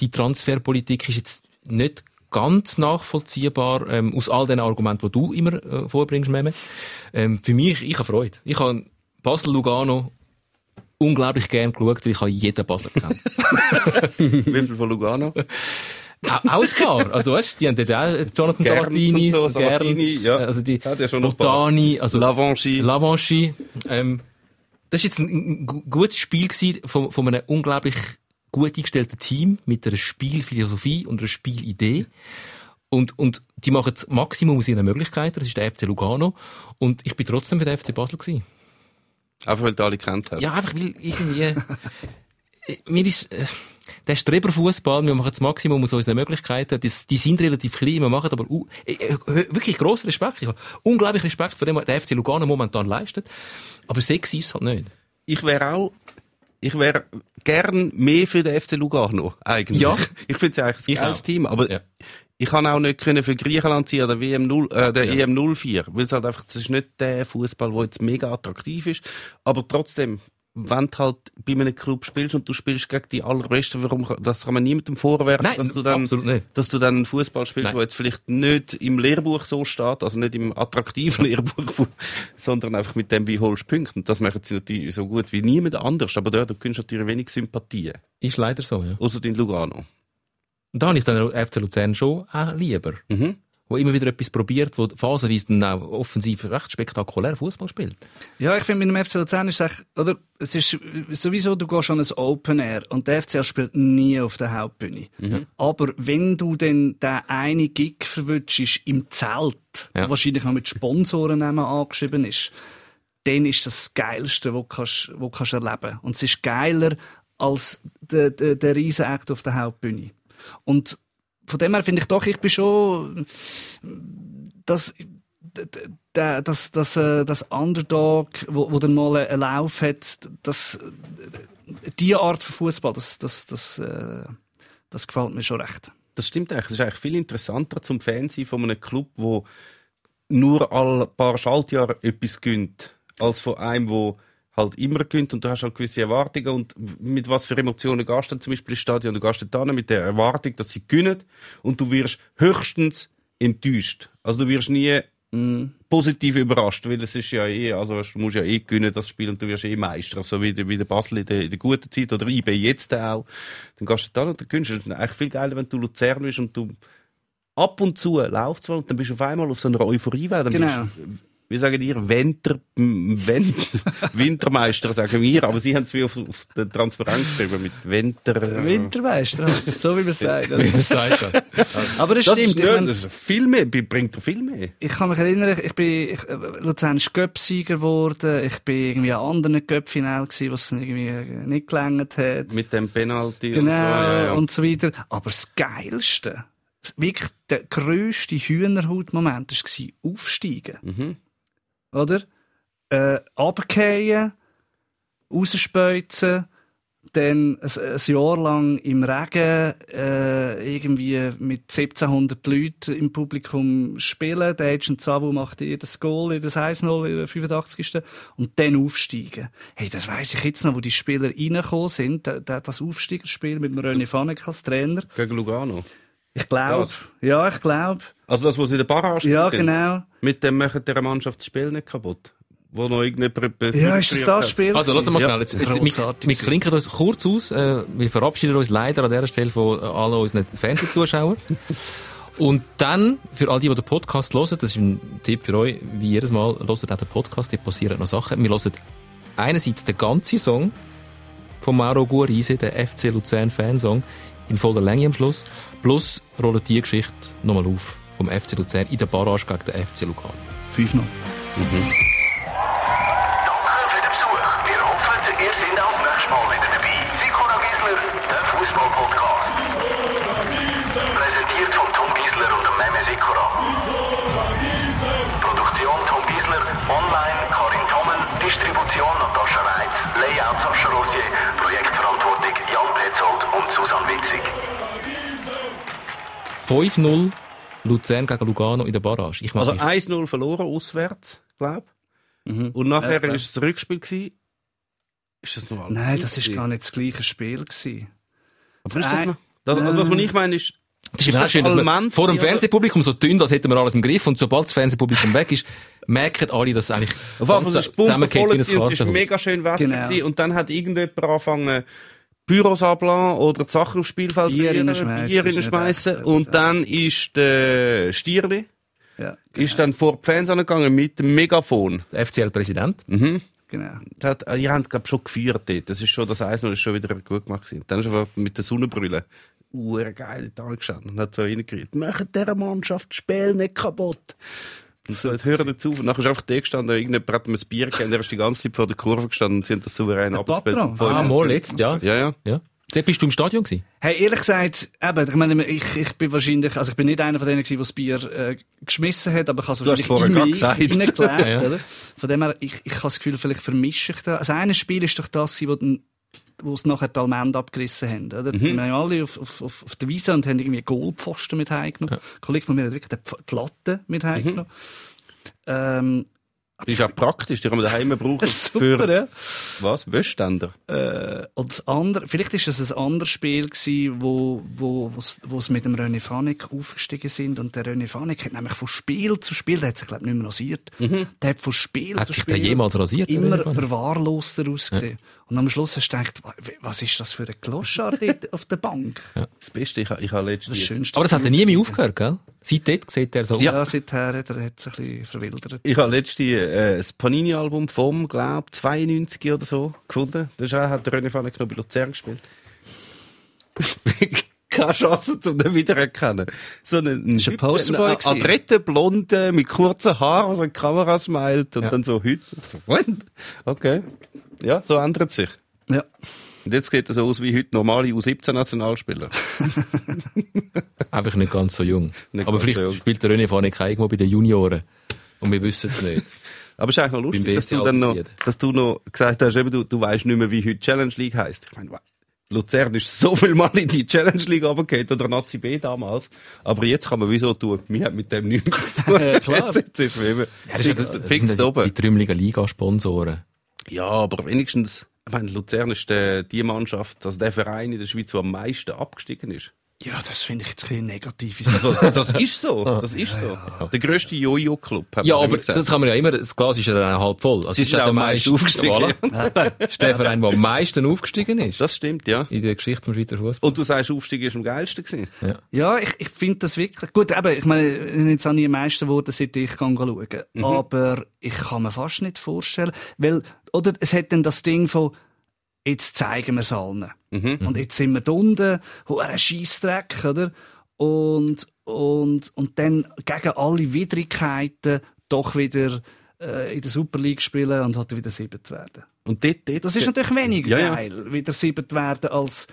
die Transferpolitik ist jetzt nicht ganz nachvollziehbar, ähm, aus all den Argumenten, die du immer äh, vorbringst, Meme. Ähm, für mich, ich habe Freude. Ich habe Basel-Lugano unglaublich gern geschaut, weil ich habe jeden Basler kennt. *laughs* Wie viel von Lugano? Au- Alles klar. Also, weißt, die haben dort auch Jonathan Gern Sabatini, so, Sabatini, ja. also die ja. Botani, also Lavanchi. Lavanchi. Ähm, das ist jetzt ein, ein gu- gutes Spiel gewesen von, von einem unglaublich gut eingestellten Team mit einer Spielphilosophie und einer Spielidee. Und, und die machen das Maximum aus ihren Möglichkeiten. Das ist der FC Lugano. Und ich bin trotzdem für den FC Basel gewesen. Einfach weil du alle kennt hast. Ja, einfach weil irgendwie, äh, mir ist, äh, der Streberfußball, wir machen das Maximum aus unseren Möglichkeiten, das, die sind relativ klein, wir machen aber, uh, wirklich grossen Respekt. Ich habe unglaublich Respekt vor dem, was der FC Lugano momentan leistet. Aber sexy ist halt nicht. Ich wäre auch, ich wäre gern mehr für den FC Lugano, eigentlich. Ja. Ich finde es eigentlich ein geiles. Team, aber Ja. Ich kann auch nicht können für Griechenland ziehen, der WM 0, äh, der Ja. EM 04, weil es halt einfach, das ist nicht der Fußball, der jetzt mega attraktiv ist, aber trotzdem, wenn du halt bei einem Club spielst und du spielst gegen die allerbesten, warum, das kann man niemandem vorwerfen, Nein, dass du dann, dass du dann einen Fußball spielst, der jetzt vielleicht nicht im Lehrbuch so steht, also nicht im attraktiven *laughs* Lehrbuch, sondern einfach mit dem, wie holst du Punkte. Und das machen sie natürlich so gut wie niemand anders, aber dort, du natürlich wenig Sympathien, Ist leider so, ja. außer in Lugano. Und da habe ich dann den FC Luzern schon auch lieber. Mhm. Wo immer wieder etwas probiert, wo phasenweise dann auch offensiv recht spektakulär Fußball spielt. Ja, ich finde, mit dem FC Luzern ist es echt, oder? Es ist sowieso, du gehst an ein Open Air und der FCL spielt nie auf der Hauptbühne. Aber wenn du dann den einen Gig verwünschst im Zelt, Ja. der wahrscheinlich noch mit Sponsorennamen angeschrieben ist, dann ist das das Geilste, was du kannst, was du kannst erleben Und es ist geiler als der, der, der Riesenakt auf der Hauptbühne. Und von dem her finde ich doch, ich bin schon, das, d- d- der- das, das, äh, das Underdog, wo, wo dann mal einen Lauf hat, das, die Art von Fußball, das, das, das, äh, das gefällt mir schon recht. Das stimmt eigentlich. Es ist eigentlich viel interessanter zum Fan sein von einem Club, wo nur alle paar Schaltjahre etwas gönnt, als von einem, wo halt immer gönnt und du hast halt gewisse Erwartungen und mit was für Emotionen gehst du dann zum Beispiel ins Stadion? Du gehst dann mit der Erwartung, dass sie gewinnen und du wirst höchstens enttäuscht. Also du wirst nie positiv überrascht, weil es ist ja eh, also du musst ja eh gewinnen, das Spiel, und du wirst eh Meister, so wie der, wie der Basel in der, in der guten Zeit, oder IB jetzt auch. Dann gehst du dann und dann gewinnst ist eigentlich viel geiler, wenn du Luzern bist und du ab und zu läuft's mal und dann bist du auf einmal auf so einer Euphoriewelle. Genau. bist, wie sagen die, Winter, *laughs* Wintermeister, sagen wir, aber sie haben es wie auf, auf den Transparent geschrieben, mit Winter... Wintermeister, so wie man es *laughs* sagt. Wie man sagt. ja. Aber das, Das stimmt. ist, ich, nicht, mein, das ist viel mehr, bringt dir viel mehr. ich kann mich erinnern, ich bin ich, äh, Luzern ist Göpsieger geworden. Ich bin irgendwie an anderen Göppfinal gsi, was irgendwie äh, nicht gelangt hat. Mit dem Penalty Genau, und so. Ja, ja. und so weiter. Aber das Geilste, wirklich der grösste Hühnerhaut-Moment war aufsteigen. Mhm. Oder? Äh, runterfallen, rausspäuzen, dann ein, ein Jahr lang im Regen äh, irgendwie mit 1700 Leuten im Publikum spielen. Der Agent Savu macht das Goal, das 1-0, in der 85. Und dann aufsteigen. Hey, das weiss ich jetzt noch, wo die Spieler reingekommen sind. Da- da- Das Aufsteigerspiel mit René Fanek als Trainer. Gegen Lugano. Ich glaube. Ja, ich glaube. Also das, was sie in der Barrage Ja, sind. genau. Mit dem machen der Mannschaft das Spiel nicht kaputt. Wo noch irgendjemand... Ja, ist das das Spiel? Also, lass mal Ja, schnell. Jetzt, jetzt, wir, wir klinken uns kurz aus. Äh, wir verabschieden uns leider an dieser Stelle von äh, allen unseren Fernsehzuschauern. *laughs* Und dann, für all die, die den Podcast hören, das ist ein Tipp für euch, wie jedes Mal, hört auch den Podcast, hier passieren noch Sachen. Wir hören einerseits den ganzen Song von Mauro Guarise, der FC Luzern Fansong, in voller Länge am Schluss. Plus rollen die Geschichte nochmal auf vom FC Luzern in der Barrage gegen den FC Lugano. 5 noch. Danke für den Besuch. Wir hoffen, ihr seid auch nächstes Mal wieder dabei. Sikora Gisler, der Fußball-Podcast. Präsentiert von Tom Gisler und dem Meme Sikora. Produktion Tom Gisler, online Karin Tommen, Distribution Natascha Reitz, Layout Sascha Rosier, Projektverantwortung Jan Petzold und Susanne Witzig. 5-0 Luzern gegen Lugano in der Barrage. Ich Also mag mich- 1-0 verloren, auswärts, glaub. Mhm. Und nachher Ja, klar. ist es ein Rückspiel gewesen. Ist das noch Nein, das ist gar nicht das gleiche Spiel gewesen. Aber ist das Nein. noch? Das, also, was ich meine ist, Das ist überhaupt schön, dass man vor dem ja, Fernsehpublikum so dünn, als hätten wir alles im Griff und sobald das Fernsehpublikum weg ist, merken alle, dass es eigentlich ist zusammengeht wie ein und es ist Kartenhaus. mega schön Wetter Genau. gewesen. Und dann hat irgendjemand angefangen, Büros ablassen oder die Sachen aufs Spielfeld Bier recht, Und das dann ist der Stierli, Ja, ist dann vor die Fans angegangen mit dem Megafon. Der FCL-Präsident. Mhm. genau. Das Hat, äh, ihr habt, glaub schon gefeiert dort. Das ist schon, das Eis ist schon wieder gut gemacht gewesen. Dann ist einfach mit der Sonnenbrille. Uhr geil da gestanden und hat so reingeredet. Macht dieser Mannschaft das Spiel nicht kaputt. So, jetzt hören dazu. Und nachher ist einfach der gestanden, irgendjemand hat ihm ein Bier gegeben, der ist die ganze Zeit vor der Kurve gestanden und sie haben das souverän Der abgespielt. Ah, mal jetzt, ja. Ja, ja. ja. Dort bist du im Stadion gewesen? Hey, ehrlich gesagt, eben, ich meine, ich, ich bin wahrscheinlich, also ich bin nicht einer von denen gewesen, der das Bier äh, geschmissen hat, aber ich habe es wahrscheinlich vorher in gesagt. hineingelebt, *laughs* Ja. oder? Von dem her, ich, ich habe das Gefühl, vielleicht vermische ich da. Also ein Spiel ist doch das, wo wo es nachher die Allmende abgerissen haben. Oder? Mhm. Wir haben alle auf, auf, auf, der Wiese und haben irgendwie Goalpfosten mit heimgenommen. Ein Kollege von mir hat wirklich die Latte mit Mhm. heimgenommen. Ähm, Das ist auch praktisch. Die kann man daheim *laughs* brauchen super, für, ja. was? Wäschständer. Äh, und das andere, vielleicht ist es ein anderes Spiel gewesen, wo, wo, wo sie mit dem René Fanek aufgestiegen sind. Und der René Fanek hat nämlich von Spiel zu Spiel, der hat sich, glaube ich, nicht mehr rasiert. Der hat von Spiel Hat zu sich Spiel der jemals rasiert? immer verwahrloster ausgesehen. Und am Schluss hast du gedacht, wa- was ist das für ein Kloschard dort auf der Bank? *laughs* Das Beste, ich, ich habe Das letztens... Schönste. Aber das hat er nie mehr aufgehört, gell? Seit dort sieht er so Ja, seither hat er hat sich ein bisschen verwildert. Ich habe letztens äh, das Panini-Album vom, glaub 92 oder so gefunden. Das ist auch, hat der René Fanek noch bei Luzern gespielt. *laughs* Keine Chance, um den wiedererkennen. So ein, ein, Ist ein Posterboy ein adrette Blonde mit kurzen Haaren, so in die Kamera smilet und Ja. dann so heute. *laughs* So, what? Okay. Ja, so ändert sich. Ja. Und jetzt sieht er so aus wie heute normale U17-Nationalspieler. *laughs* einfach nicht ganz so jung. Nicht Aber vielleicht so spielt der René Fanek irgendwo bei den Junioren. Und wir wissen es nicht. *laughs* Aber es ist eigentlich noch lustig, dass du, dann noch, dass du noch gesagt hast, eben, du, du weißt nicht mehr, wie heute Challenge League heisst. Ich meine, Luzern ist so viel Mal in die Challenge League runtergefallen, oder Nazi B damals. Aber jetzt kann man wieso tun, wir haben mit dem nichts zu tun. *laughs* Ja, klar. Jetzt, jetzt ist wie immer das, fix, das fix sind ja oben. die, Trümmeliger Liga-Sponsoren. Ja, aber wenigstens, ich meine, Luzern ist die Mannschaft, also der Verein in der Schweiz, der am meisten abgestiegen ist. Ja, das finde ich jetzt ein bisschen negativ. *laughs* Also, das ist so, das ist so. Der grösste Jojo-Club, hat Ja, aber gesagt. das kann man ja immer, das Glas ist ja dann auch halb voll. Also Sie es ist sind ja auch der am meisten meiste aufgestiegen. Voilà. *laughs* Das ist der Verein, der am meisten aufgestiegen ist. Das stimmt, ja. in der Geschichte vom Schweizer Fußball. Und du sagst, Aufstieg ist am geilsten gewesen. Ja, ich, ich finde das wirklich gut. Eben, ich meine, ich bin jetzt auch nie Meister geworden, seit ich kann schauen Mhm. Aber ich kann mir fast nicht vorstellen, weil, oder es hat dann das Ding von, jetzt zeigen wir es allen. Mhm. Und jetzt sind wir da unten, ein Scheissdreck, oder? Und, und, und dann gegen alle Widrigkeiten doch wieder äh, in der Super League spielen und halt wieder siebert werden. Und dort, dort, Das ist natürlich weniger Ja, ja. geil, wieder siebert werden als,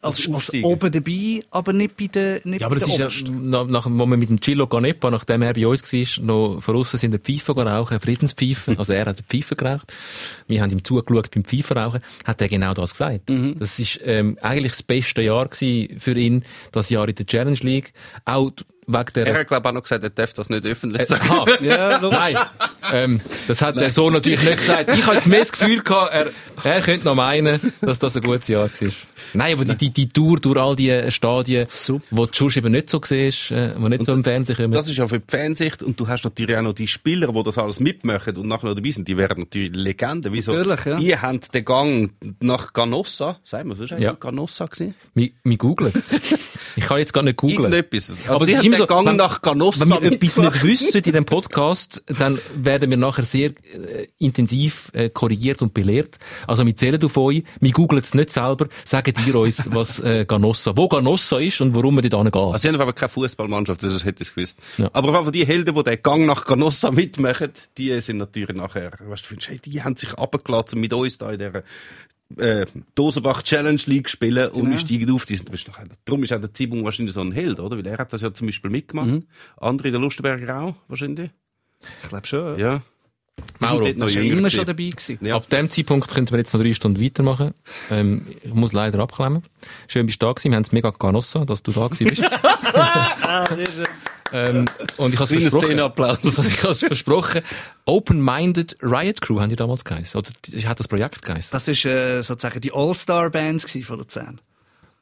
als, als, oben dabei, aber nicht bei den nicht Ja, aber das den ist ja, nach, nach, wo wir mit dem Chilo Canepa, nachdem er bei uns war, noch von aussen sind, Pfeife rauchen, eine Friedenspfeife. *laughs* Also er hat eine Pfeife geraucht. Wir haben ihm zugeschaut beim Pfeife rauchen. Hat er genau das gesagt. Mhm. Das ist, ähm, eigentlich das beste Jahr gewesen für ihn, das Jahr in der Challenge League. Auch wegen der, Er hat, glaube ich, auch noch gesagt, er darf das nicht öffentlich Äh, sagen. aha. Ja. Nein, ähm, das hat der so natürlich nicht gesagt. Ich habe jetzt mehr das Gefühl gehabt, er, er könnte noch meinen, dass das ein gutes Jahr war. Nein, aber die, die, die Tour durch all die Stadien, Super. wo du sonst eben nicht so siehst, äh, wo nicht so im Fernsehen kommen. Das ist ja für die Fansicht und du hast natürlich auch noch die Spieler, die das alles mitmachen und nachher noch dabei sind, die werden natürlich Legenden. Wieso? Natürlich, ja. Die haben den Gang nach Ganossa, sagen wir, was ist eigentlich Ja. Gewesen? Wir, wir googlen es. Ich kann jetzt gar nicht googeln. Irgendetwas. Also Aber sie haben immer der Gang wenn, nach Canossa wenn wir etwas nicht wissen in dem Podcast, dann werden wir nachher sehr äh, intensiv äh, korrigiert und belehrt. Also wir zählen auf euch, wir googeln es nicht selber, sagen ihr uns, was äh, Ganossa, wo Ganossa ist und warum wir dort hingehen. Also sie haben aber keine Fußballmannschaft, das hätte ich gewusst. Ja. Aber auf die Helden, die den Gang nach Canossa mitmachen, die sind natürlich nachher, weißt du, findest, hey, die haben sich abgelassen mit uns da in dieser äh, Dosenbach Challenge League spielen und wir steigen auf. Die sind, darum ist auch der Zibung wahrscheinlich so ein Held, oder? Weil er hat das ja zum Beispiel mitgemacht. Andere, der Lustenberger auch, wahrscheinlich. Ich glaube schon. Ja. Mauro, Die sind dort noch Das war jünger immer schon dabei. Gewesen. Ja. Ab dem Zeitpunkt könnten wir jetzt noch drei Stunden weitermachen. Ähm, ich muss leider abklemmen. Schön, bist du da gewesen. Wir haben es mega genossen, dass du da gewesen bist. *laughs* ähm, und ich habe es versprochen. Szenenapplaus. *laughs* ich habe es versprochen. Open-Minded Riot Crew haben die damals geheißen. Oder hat das Projekt geheißen. Das war äh, sozusagen die All-Star-Bands gewesen von Luzern.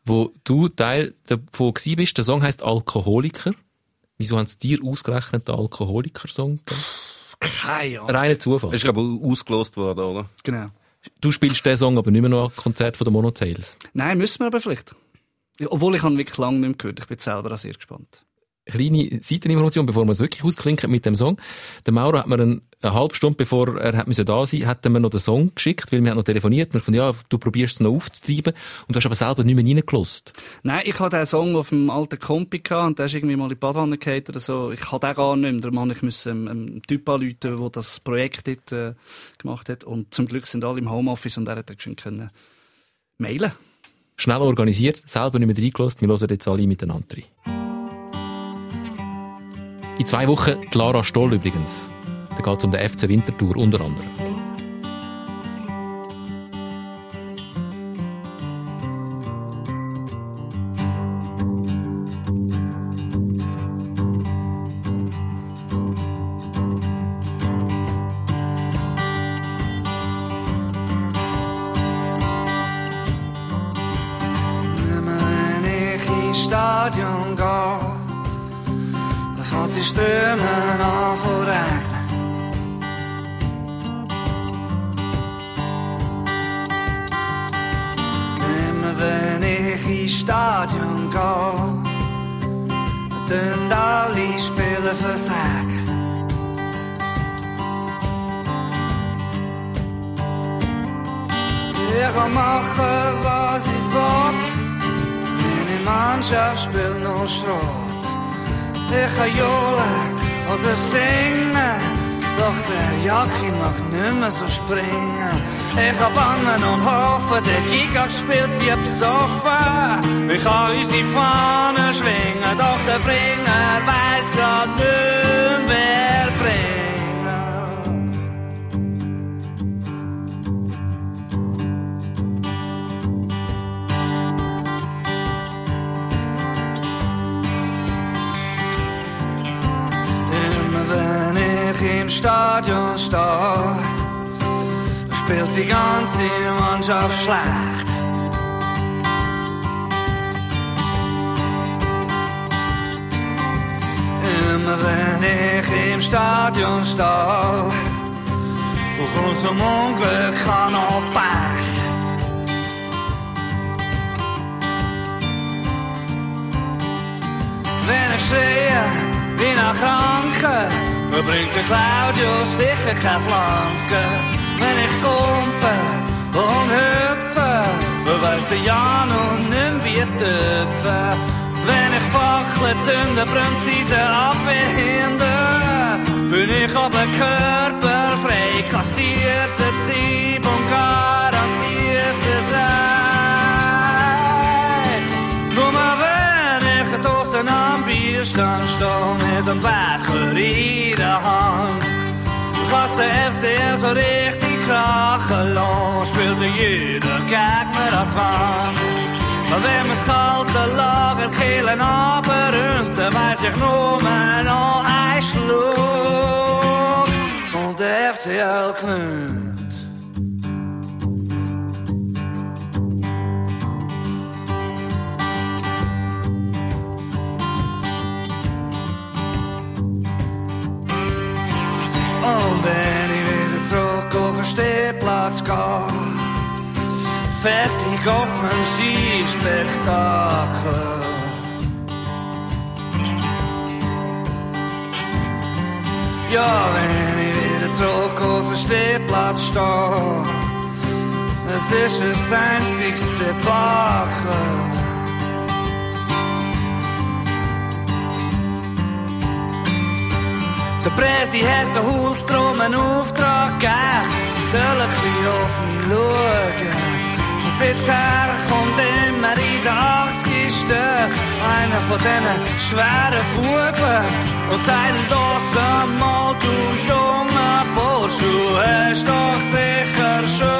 Wo du Teil davon gewesen bist. Der Song heisst Alkoholiker. Wieso haben sie dir ausgerechnet den Alkoholiker-Song gegeben? Keine Ahnung. Reiner Zufall. Das ist aber ausgelost worden, oder? Genau. Du spielst den Song aber nicht mehr noch am Konzert von den Monotails. Nein, müssen wir aber vielleicht. Obwohl ich habe ihn wirklich lange nicht mehr gehört. Ich bin selber auch sehr gespannt. Kleine Seiteninformation, bevor wir es wirklich ausklinken mit dem Song. Der Mauro hat mir eine, eine halbe Stunde, bevor er hat müssen da sein, hat er mir noch den Song geschickt, weil wir haben noch telefoniert. Wir von ja, du probierst es noch aufzutreiben und du hast aber selber nicht mehr reingelost. Nein, ich hatte den Song auf dem alten Kompi gehabt und der ist irgendwie mal in die Badwanne gefallen oder so. Ich hatte den gar nicht mehr. Darum musste ich müssen einem, einem Typ anrufen, der das Projekt dort äh, gemacht hat. Und zum Glück sind alle im Homeoffice und er hat dann schön können mailen. Schnell organisiert, selber nicht mehr reingelost. Wir hören jetzt alle miteinander rein. In zwei Wochen die Lara Stoll übrigens. Da geht es um den FC Winterthur unter anderem. Ich kann machen, was ich will. Meine Mannschaft spielt noch Schrott. Ich kann johlen oder singen. Doch der Jacki nicht mehr so springen. Ich kann bannen und hoffen, der Giga spielt wie besoffen. Ich kann unsere Fahne schwingen, doch der Bringer weiß grad nicht mehr bringen. Wenn ich im Stadion stehe, spielt die ganze Mannschaft schlecht. Immer wenn ich im Stadion stehe, kommt zum Unglück kann auch Pech. Wenn ich schreie wie nach Kranken, bringt der Claudio sicher keine Flanke. Wenn ich kumpe und hüpfe, dann weiss der Jan und nimm wie Töpfe. Wenn ich Fackel zünde, brennt sie der Abwehr hinter. Bin ich aber körperfrei, kassierte Zieb und garantierte am Bierstand stehe mit dem Becher in der Hand. Kannst der FCR so richtig krachen lassen, spielt dir jeder Gegner an die Wand. Aber wenn mir's kalte Lager killen abrundt, dann weiss ich nur noch ein Schluck und der FCL gewinnt. Und wenn ich wieder zurück auf den Stehplatz gehe, fertig auf ein Skispektakel. Ja, wenn ich wieder zurück auf den Stehplatz stehe, es ist das einzigste Debakel. Der Präsi hat den Hulstrom einen Auftrag gegeben, sie sollen ein auf mich schauen. Und seither kommt immer in den 80 einer von diesen schweren Buben und sagt, los einmal, du junger Bursche, hast doch sicher schon,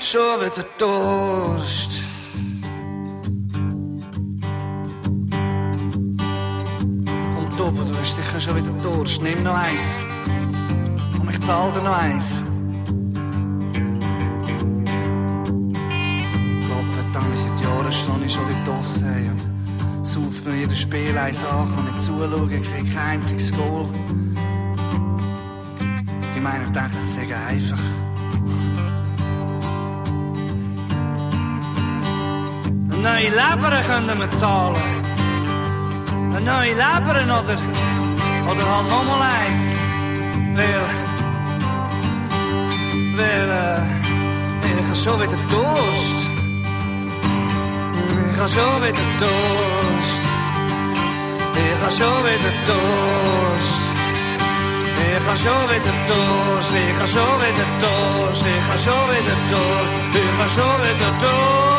schon wieder Durst. Doppel, du hast sicher schon wieder Durst. Nimm noch eins. Komm, ich zahl dir noch eins. Gott verdammt, seit Jahren stehe ich schon dort draussen und saufe mir jedes Spiel eins an, kann nicht zuschauen, ich sehe kein einziges Goal. Die meinen, denken, das sei einfach. Neue Leber können wir zahlen. Een neue Leber oder, oder halt nochmal eins. Weil, weil, äh, ich habe schon wieder Durst. Ich habe schon wieder Durst. Ich habe schon wieder Durst. Ich habe schon wieder Durst. Ich habe schon wieder Durst. Ich habe schon wieder Durst. Ich habe schon wieder Durst.